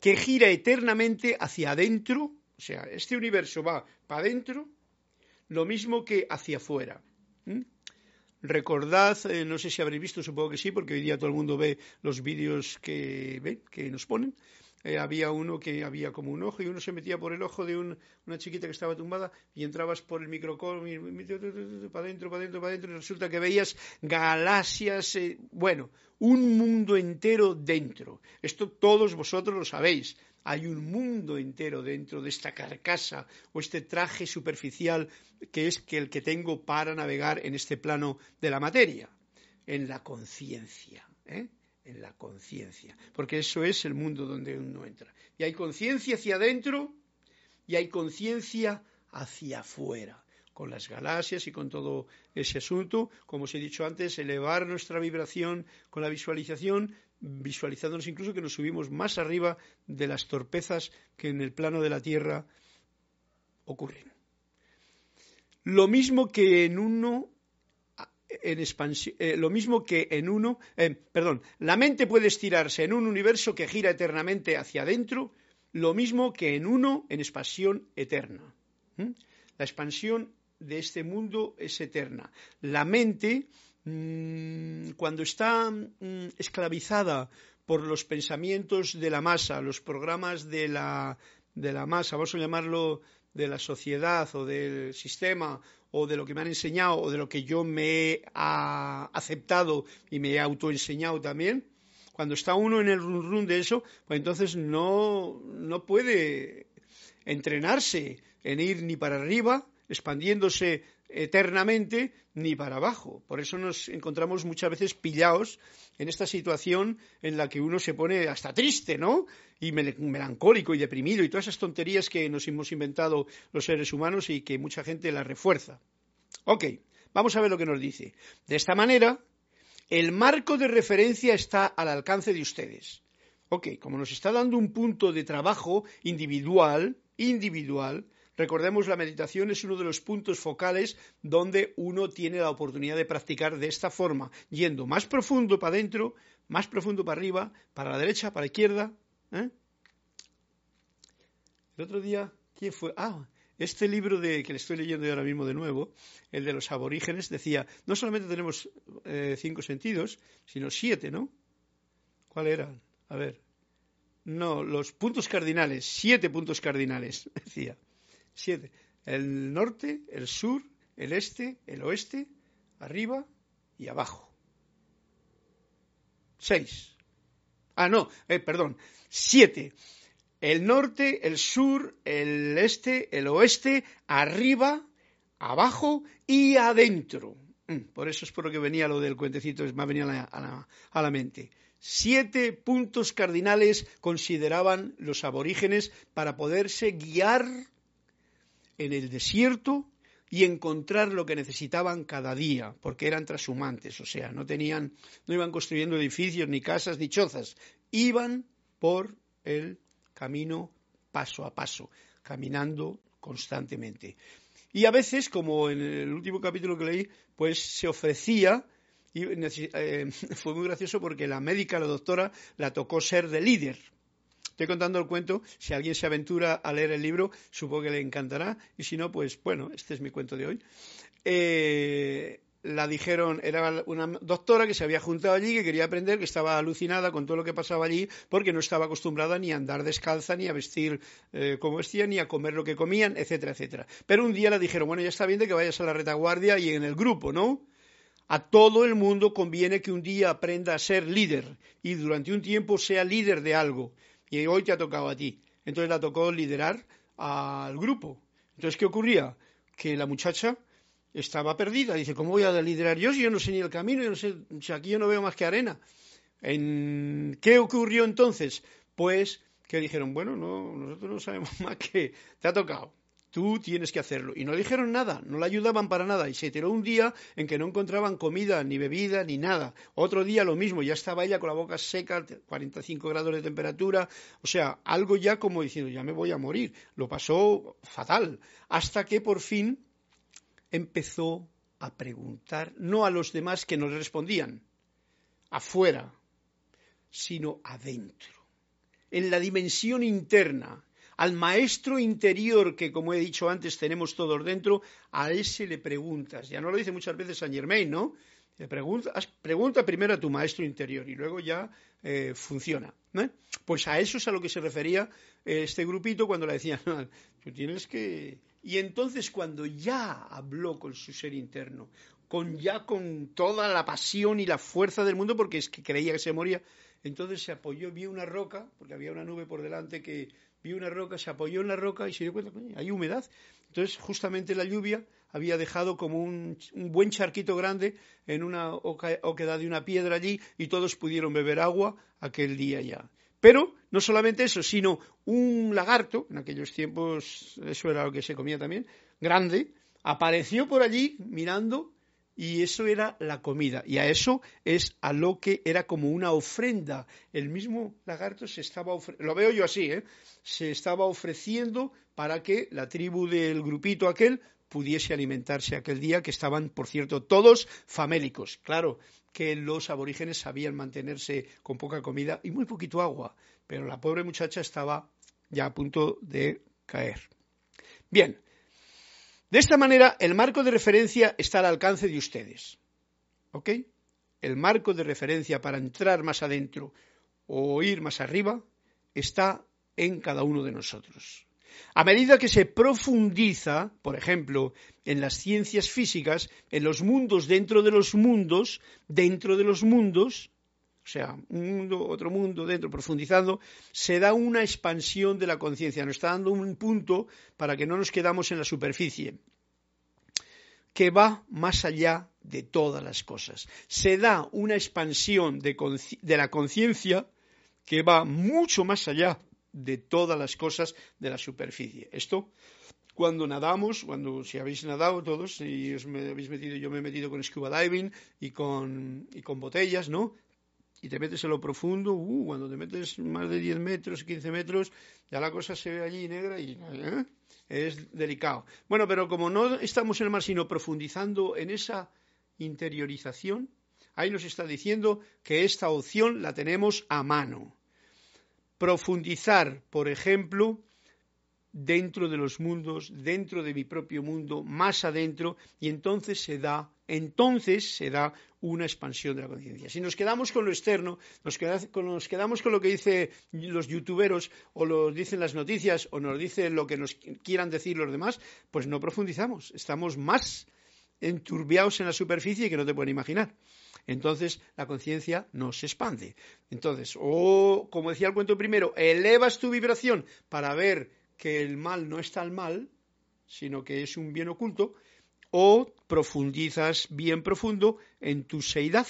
Speaker 1: que gira eternamente hacia adentro, o sea, este universo va para adentro, lo mismo que hacia afuera. Recordad, eh, no sé si habréis visto, supongo que sí, porque hoy día todo el mundo ve los vídeos que, que nos ponen, eh, había uno que había como un ojo y uno se metía por el ojo de una chiquita que estaba tumbada y entrabas por el microcosmos para adentro, para adentro, para adentro y resulta que veías galaxias, eh, bueno, un mundo entero dentro. Esto todos vosotros lo sabéis. Hay un mundo entero dentro de esta carcasa o este traje superficial que es el que tengo para navegar en este plano de la materia, en la conciencia. ¿eh? en la conciencia, porque eso es el mundo donde uno entra. Y hay conciencia hacia adentro y hay conciencia hacia afuera, con las galaxias y con todo ese asunto, como os he dicho antes, elevar nuestra vibración con la visualización, visualizándonos incluso que nos subimos más arriba de las torpezas que en el plano de la Tierra ocurren. Lo mismo que en uno en expansión, eh, lo mismo que en uno, eh, perdón, la mente puede estirarse en un universo que gira eternamente hacia adentro, lo mismo que en uno en expansión eterna. La expansión de este mundo es eterna. La mente, mm, cuando está mm, esclavizada por los pensamientos de la masa, los programas de la, de la masa, vamos a llamarlo de la sociedad o del sistema o de lo que me han enseñado o de lo que yo me he aceptado y me he autoenseñado también, cuando está uno en el run run de eso, pues entonces no, no puede entrenarse en ir ni para arriba, expandiéndose eternamente, ni para abajo. Por eso nos encontramos muchas veces pillados en esta situación en la que uno se pone hasta triste, ¿no? Y melancólico y deprimido y todas esas tonterías que nos hemos inventado los seres humanos y que mucha gente las refuerza. Ok, vamos a ver lo que nos dice. De esta manera, el marco de referencia está al alcance de ustedes. Ok, como nos está dando un punto de trabajo individual, individual, Recordemos, la meditación es uno de los puntos focales donde uno tiene la oportunidad de practicar de esta forma, yendo más profundo para adentro, más profundo para arriba, para la derecha, para la izquierda. ¿eh? El otro día, ¿quién fue? Ah, este libro de, que le estoy leyendo ahora mismo de nuevo, el de los aborígenes, decía, no solamente tenemos eh, cinco sentidos, sino siete, ¿no? ¿Cuál eran? A ver. No, los puntos cardinales, siete puntos cardinales, *laughs* decía. Siete. El norte, el sur, el este, el oeste, arriba y abajo. Seis. Ah, no, eh, perdón. Siete. El norte, el sur, el este, el oeste, arriba, abajo y adentro. Mm, por eso es por lo que venía lo del cuentecito, me ha venido a la mente. Siete puntos cardinales consideraban los aborígenes para poderse guiar en el desierto y encontrar lo que necesitaban cada día, porque eran trashumantes, o sea, no tenían, no iban construyendo edificios, ni casas, ni chozas, iban por el camino paso a paso, caminando constantemente. Y a veces, como en el último capítulo que leí, pues se ofrecía, y eh, *laughs* fue muy gracioso porque la médica, la doctora, la tocó ser de líder, Estoy contando el cuento, si alguien se aventura a leer el libro, supongo que le encantará, y si no, pues bueno, este es mi cuento de hoy. Eh, la dijeron, era una doctora que se había juntado allí, que quería aprender, que estaba alucinada con todo lo que pasaba allí, porque no estaba acostumbrada ni a andar descalza, ni a vestir eh, como vestían, ni a comer lo que comían, etcétera, etcétera. Pero un día la dijeron, bueno, ya está bien de que vayas a la retaguardia y en el grupo, ¿no? A todo el mundo conviene que un día aprenda a ser líder y durante un tiempo sea líder de algo y hoy te ha tocado a ti. Entonces la tocó liderar al grupo. Entonces, ¿qué ocurría? Que la muchacha estaba perdida. Dice, ¿cómo voy a liderar yo si yo no sé ni el camino? Yo no sé, si aquí yo no veo más que arena. ¿En ¿Qué ocurrió entonces? Pues que dijeron, bueno, no, nosotros no sabemos *laughs* más que te ha tocado. Tú tienes que hacerlo. Y no dijeron nada, no le ayudaban para nada. Y se tiró un día en que no encontraban comida, ni bebida, ni nada. Otro día lo mismo, ya estaba ella con la boca seca, 45 grados de temperatura. O sea, algo ya como diciendo, ya me voy a morir. Lo pasó fatal. Hasta que por fin empezó a preguntar, no a los demás que no le respondían, afuera, sino adentro, en la dimensión interna al maestro interior que, como he dicho antes, tenemos todos dentro, a ese le preguntas. Ya no lo dice muchas veces Saint Germain, ¿no? Pregunta, pregunta primero a tu maestro interior y luego ya eh, funciona. Pues a eso es a lo que se refería este grupito cuando le decían, tú tienes que... Y entonces cuando ya habló con su ser interno, con ya con toda la pasión y la fuerza del mundo, porque es que creía que se moría, entonces se apoyó, vio una roca, porque había una nube por delante que vio una roca, se apoyó en la roca y se dio cuenta, que hay humedad. Entonces justamente la lluvia había dejado como un, buen charquito grande en una oquedad de una piedra allí y todos pudieron beber agua aquel día ya. Pero no solamente eso, sino un lagarto, en aquellos tiempos eso era lo que se comía también, grande, apareció por allí mirando y eso era la comida. Y a eso es a lo que era como una ofrenda. El mismo lagarto se estaba ofreciendo, lo veo yo así, ¿eh? se estaba ofreciendo para que la tribu del grupito aquel pudiese alimentarse aquel día, que estaban, por cierto, todos famélicos. Claro que los aborígenes sabían mantenerse con poca comida y muy poquito agua, pero la pobre muchacha estaba ya a punto de caer. Bien, de esta manera, el marco de referencia está al alcance de ustedes. ¿Ok? El marco de referencia para entrar más adentro o ir más arriba está en cada uno de nosotros. A medida que se profundiza, por ejemplo, en las ciencias físicas, en los mundos dentro de los mundos, dentro de los mundos, o sea, un mundo, otro mundo dentro, profundizando, se da una expansión de la conciencia, nos está dando un punto para que no nos quedamos en la superficie, que va más allá de todas las cosas. Se da una expansión de, la conciencia que va mucho más allá de todas las cosas de la superficie. Esto cuando nadamos, cuando si habéis nadado todos y os me habéis metido, yo me he metido con scuba diving y con botellas, ¿no? Y te metes en lo profundo, uh, cuando te metes más de 10 metros, 15 metros, ya la cosa se ve allí negra y ¿eh? es delicado. Bueno, pero como no estamos en el mar, sino profundizando en esa interiorización, ahí nos está diciendo que esta opción la tenemos a mano. Profundizar, por ejemplo, dentro de los mundos, dentro de mi propio mundo, más adentro, y entonces se da, entonces se da una expansión de la conciencia. Si nos quedamos con lo externo, nos, quedamos con lo que dicen los youtuberos o lo dicen las noticias o nos dicen lo que nos quieran decir los demás, pues no profundizamos, estamos más enturbiados en la superficie que no te pueden imaginar. Entonces la conciencia no se expande. Entonces, o como decía el cuento primero, elevas tu vibración para ver que el mal no es tal mal, sino que es un bien oculto, o profundizas bien profundo en tu seidad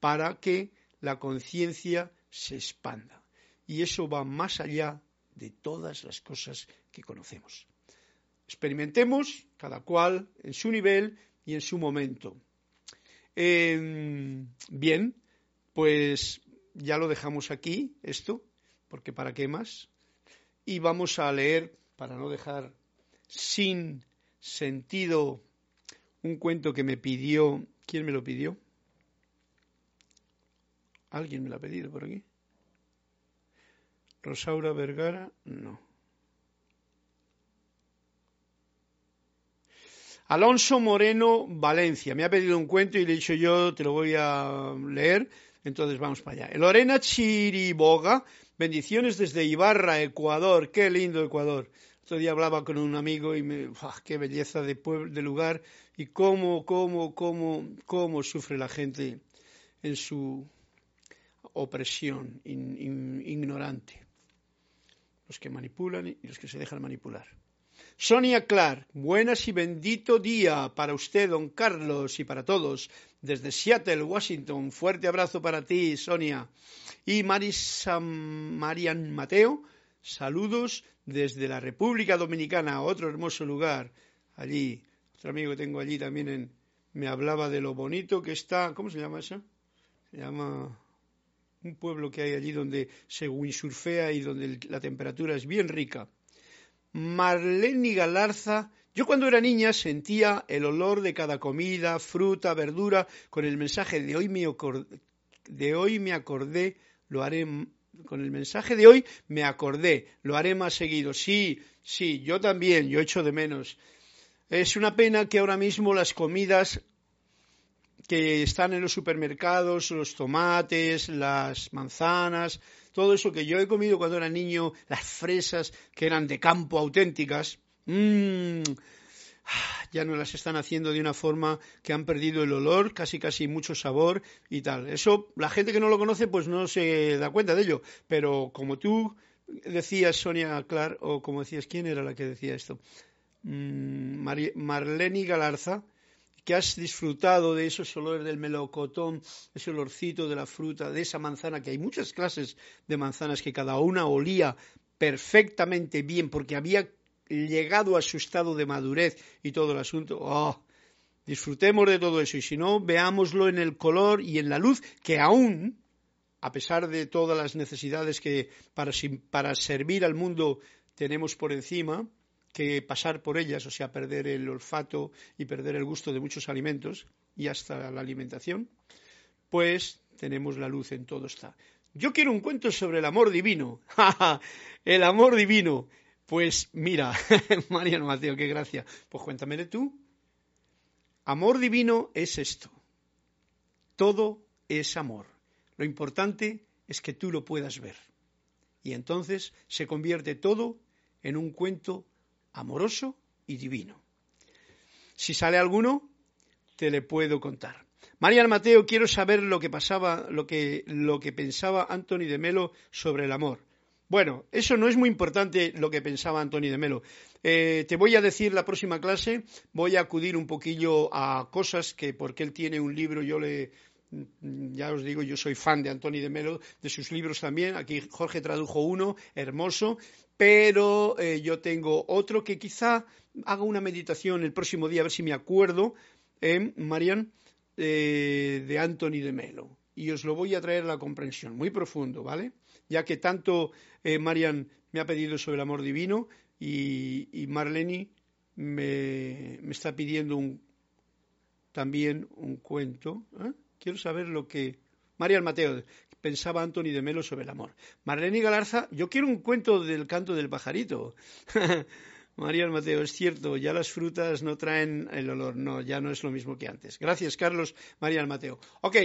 Speaker 1: para que la conciencia se expanda. Y eso va más allá de todas las cosas que conocemos. Experimentemos cada cual en su nivel y en su momento. Em, bien, pues ya lo dejamos aquí, esto, porque ¿para qué más? y vamos a leer, para no dejar sin sentido, un cuento que me pidió. ¿Quién me lo pidió? ¿Alguien me lo ha pedido por aquí? Rosaura Vergara, no. Alonso Moreno Valencia. Me ha pedido un cuento y le he dicho yo, te lo voy a leer. Entonces vamos para allá. Lorena Chiriboga Bendiciones desde Ibarra, Ecuador. Qué lindo Ecuador. Otro día hablaba con un amigo y me, qué belleza de, de lugar y cómo, cómo, cómo, cómo sufre la gente en su opresión ignorante. Los que manipulan y los que se dejan manipular. Sonia Clark, buenas y bendito día para usted, don Carlos, y para todos. Desde Seattle, Washington, fuerte abrazo para ti, Sonia. Y Marisa Marian Mateo, saludos desde la República Dominicana, otro hermoso lugar. Allí, otro amigo que tengo allí también me hablaba de lo bonito que está, ¿cómo se llama eso? Se llama un pueblo que hay allí donde se windsurfea y donde la temperatura es bien rica. Marlene Galarza, yo cuando era niña sentía el olor de cada comida, fruta, verdura, con el mensaje de hoy me de hoy me acordé, lo haré con el mensaje de hoy me acordé, lo haré más seguido. Sí, sí, yo también, yo echo de menos. Es una pena que ahora mismo las comidas que están en los supermercados, los tomates, las manzanas, todo eso que yo he comido cuando era niño, las fresas que eran de campo auténticas, mmm, ya no las están haciendo de una forma que han perdido el olor, casi casi mucho sabor y tal. Eso, la gente que no lo conoce, pues no se da cuenta de ello. Pero como tú decías, Sonia Clar, o como decías, ¿quién era la que decía esto? Mm, Marlene Galarza, que has disfrutado de esos olores del melocotón, ese olorcito de la fruta, de esa manzana, que hay muchas clases de manzanas que cada una olía perfectamente bien porque había llegado a su estado de madurez y todo el asunto, oh, disfrutemos de todo eso y si no, veámoslo en el color y en la luz que aún, a pesar de todas las necesidades que para, para servir al mundo tenemos por encima, que pasar por ellas, o sea, perder el olfato y perder el gusto de muchos alimentos y hasta la alimentación, pues tenemos la luz en todo está. Yo quiero un cuento sobre el amor divino. *laughs* el amor divino. Pues mira, *laughs* Mariano Mateo, qué gracia. Pues cuéntamele tú. Amor divino es esto. Todo es amor. Lo importante es que tú lo puedas ver. Y entonces se convierte todo en un cuento amoroso y divino. Si sale alguno, te le puedo contar. Mariano Mateo, quiero saber lo que pasaba, lo que, lo que pensaba Anthony de Melo sobre el amor. Bueno, eso no es muy importante lo que pensaba Antonio de Melo. Eh, te voy a decir la próxima clase, voy a acudir un poquillo a cosas que porque él tiene un libro, yo le, ya os digo, yo soy fan de Antonio de Melo, de sus libros también. Aquí Jorge tradujo uno, hermoso, pero eh, yo tengo otro que quizá haga una meditación el próximo día, a ver si me acuerdo, eh, Marian, de Anthony de Melo. Y os lo voy a traer a la comprensión, muy profundo, ¿vale? Ya que tanto eh, Marian me ha pedido sobre el amor divino y, Marlene me, está pidiendo también un cuento. ¿eh? Quiero saber lo que Marian Mateo pensaba Anthony de Melo sobre el amor. Marlene Galarza, yo quiero un cuento del canto del pajarito. *laughs* Marian Mateo, es cierto, ya las frutas no traen el olor, no, ya no es lo mismo que antes. Gracias, Carlos, Marian Mateo. Ok,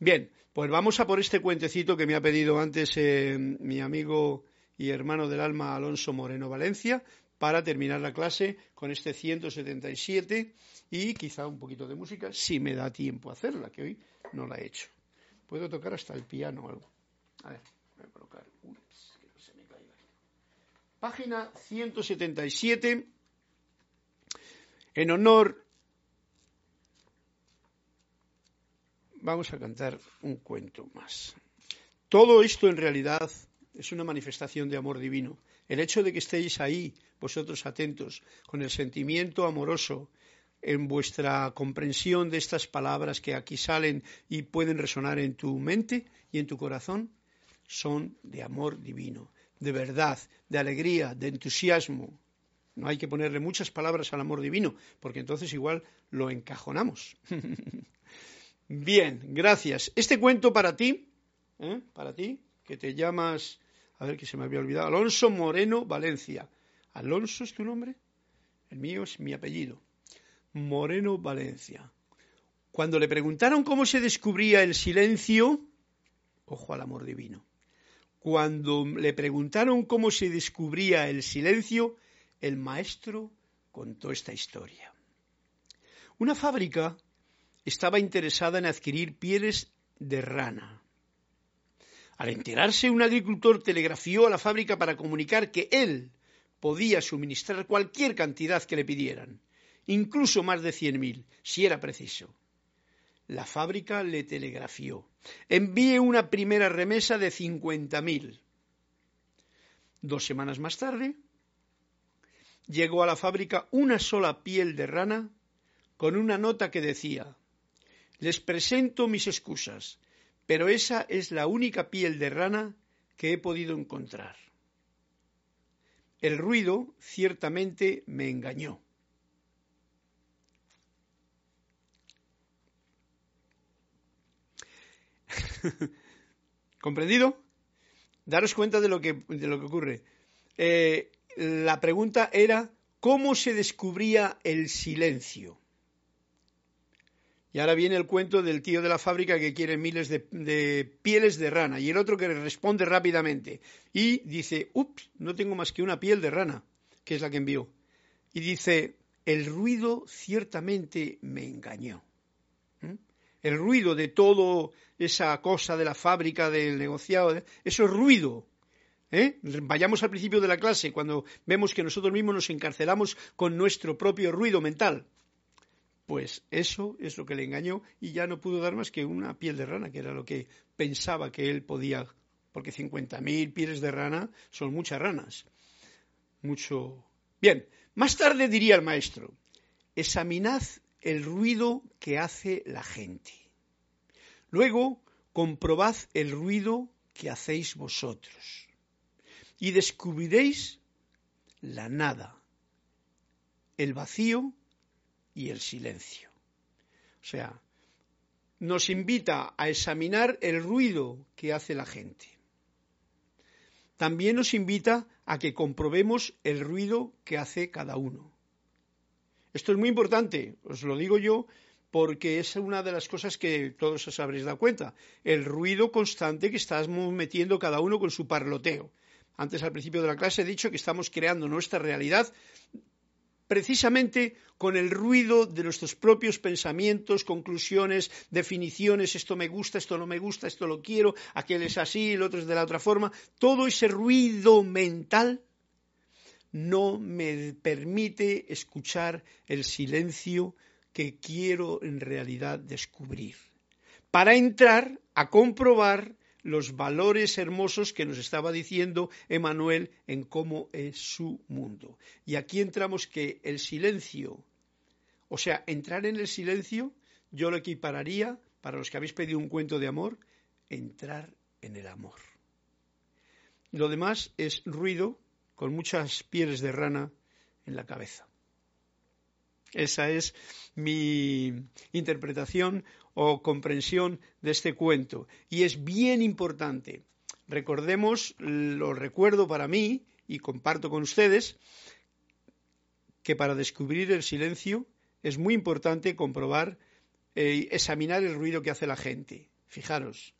Speaker 1: bien, pues vamos a por este cuentecito que me ha pedido antes eh, mi amigo y hermano del alma Alonso Moreno Valencia para terminar la clase con este 177 y quizá un poquito de música, si me da tiempo a hacerla, que hoy no la he hecho. Puedo tocar hasta el piano o algo. A ver, voy a colocar. Ups, que no se me caiga. Página 177. En honor vamos a cantar un cuento más. Todo esto en realidad es una manifestación de amor divino. El hecho de que estéis ahí, vosotros atentos, con el sentimiento amoroso en vuestra comprensión de estas palabras que aquí salen y pueden resonar en tu mente y en tu corazón, son de amor divino, de verdad, de alegría, de entusiasmo. No hay que ponerle muchas palabras al amor divino, porque entonces igual lo encajonamos. *laughs* Bien, gracias. Este cuento para ti, ¿eh? para ti, que te llamas, a ver que se me había olvidado, Alonso Moreno Valencia. ¿Alonso es tu nombre? El mío es mi apellido. Moreno Valencia. Cuando le preguntaron cómo se descubría el silencio, ojo al amor divino. Cuando le preguntaron cómo se descubría el silencio, el maestro contó esta historia. Una fábrica estaba interesada en adquirir pieles de rana. Al enterarse, un agricultor telegrafió a la fábrica para comunicar que él podía suministrar cualquier cantidad que le pidieran, incluso más de cien mil, si era preciso. La fábrica le telegrafió. Envíe una primera remesa de cincuenta mil. Dos semanas más tarde, llegó a la fábrica una sola piel de rana con una nota que decía les presento mis excusas, pero esa es la única piel de rana que he podido encontrar. El ruido ciertamente me engañó. *laughs* ¿Comprendido? Daros cuenta de lo que, de lo que ocurre. Eh, la pregunta era, ¿cómo se descubría el silencio? Y ahora viene el cuento del tío de la fábrica que quiere miles de, pieles de rana y el otro que responde rápidamente y dice, ups, no tengo más que una piel de rana, que es la que envió. Y dice, el ruido ciertamente me engañó. El ruido de todo esa cosa de la fábrica, del negociado, eso es ruido. ¿eh? Vayamos al principio de la clase, cuando vemos que nosotros mismos nos encarcelamos con nuestro propio ruido mental. Pues eso es lo que le engañó y ya no pudo dar más que una piel de rana, que era lo que pensaba que él podía, porque 50.000 pieles de rana son muchas ranas. Mucho. Bien, más tarde diría el maestro, examinad el ruido que hace la gente. Luego, comprobad el ruido que hacéis vosotros. Y descubriréis la nada, el vacío y el silencio. O sea, nos invita a examinar el ruido que hace la gente. También nos invita a que comprobemos el ruido que hace cada uno. Esto es muy importante, os lo digo yo, porque es una de las cosas que todos os habréis dado cuenta, el ruido constante que estamos metiendo cada uno con su parloteo. Antes al principio de la clase he dicho que estamos creando nuestra realidad precisamente con el ruido de nuestros propios pensamientos, conclusiones, definiciones, esto me gusta, esto no me gusta, esto lo quiero, aquel es así, el otro es de la otra forma, todo ese ruido mental no me permite escuchar el silencio que quiero en realidad descubrir, para entrar a comprobar los valores hermosos que nos estaba diciendo Emanuel en cómo es su mundo. Y aquí entramos que el silencio, o sea, entrar en el silencio, yo lo equipararía, para los que habéis pedido un cuento de amor, entrar en el amor. Lo demás es ruido con muchas pieles de rana en la cabeza. Esa es mi interpretación o comprensión de este cuento. Y es bien importante. Recordemos, lo recuerdo para mí y comparto con ustedes, que para descubrir el silencio es muy importante comprobar, eh, examinar el ruido que hace la gente. Fijaros,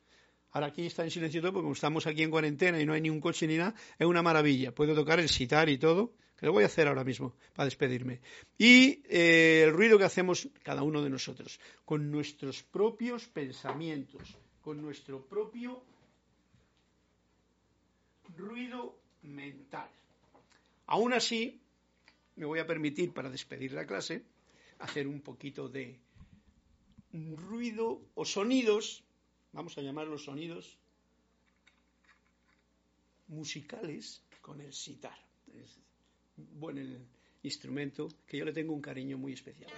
Speaker 1: ahora aquí está en silencio todo porque como estamos aquí en cuarentena y no hay ni un coche ni nada, es una maravilla. Puedo tocar el sitar y todo, que lo voy a hacer ahora mismo para despedirme. Y eh, el ruido que hacemos cada uno de nosotros, con nuestros propios pensamientos, con nuestro propio ruido mental. Aún así, me voy a permitir, para despedir la clase, hacer un poquito de ruido o sonidos, vamos a llamarlos sonidos musicales con el sitar buen instrumento que yo le tengo un cariño muy especial.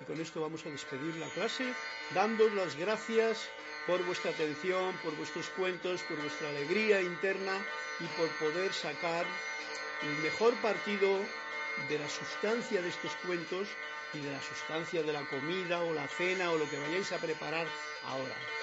Speaker 1: Y con esto vamos a despedir la clase, dándos las gracias por vuestra atención, por vuestros cuentos, por vuestra alegría interna y por poder sacar el mejor partido de la sustancia de estos cuentos y de la sustancia de la comida o la cena o lo que vayáis a preparar ahora.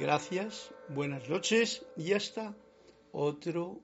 Speaker 1: Gracias, buenas noches y hasta otro.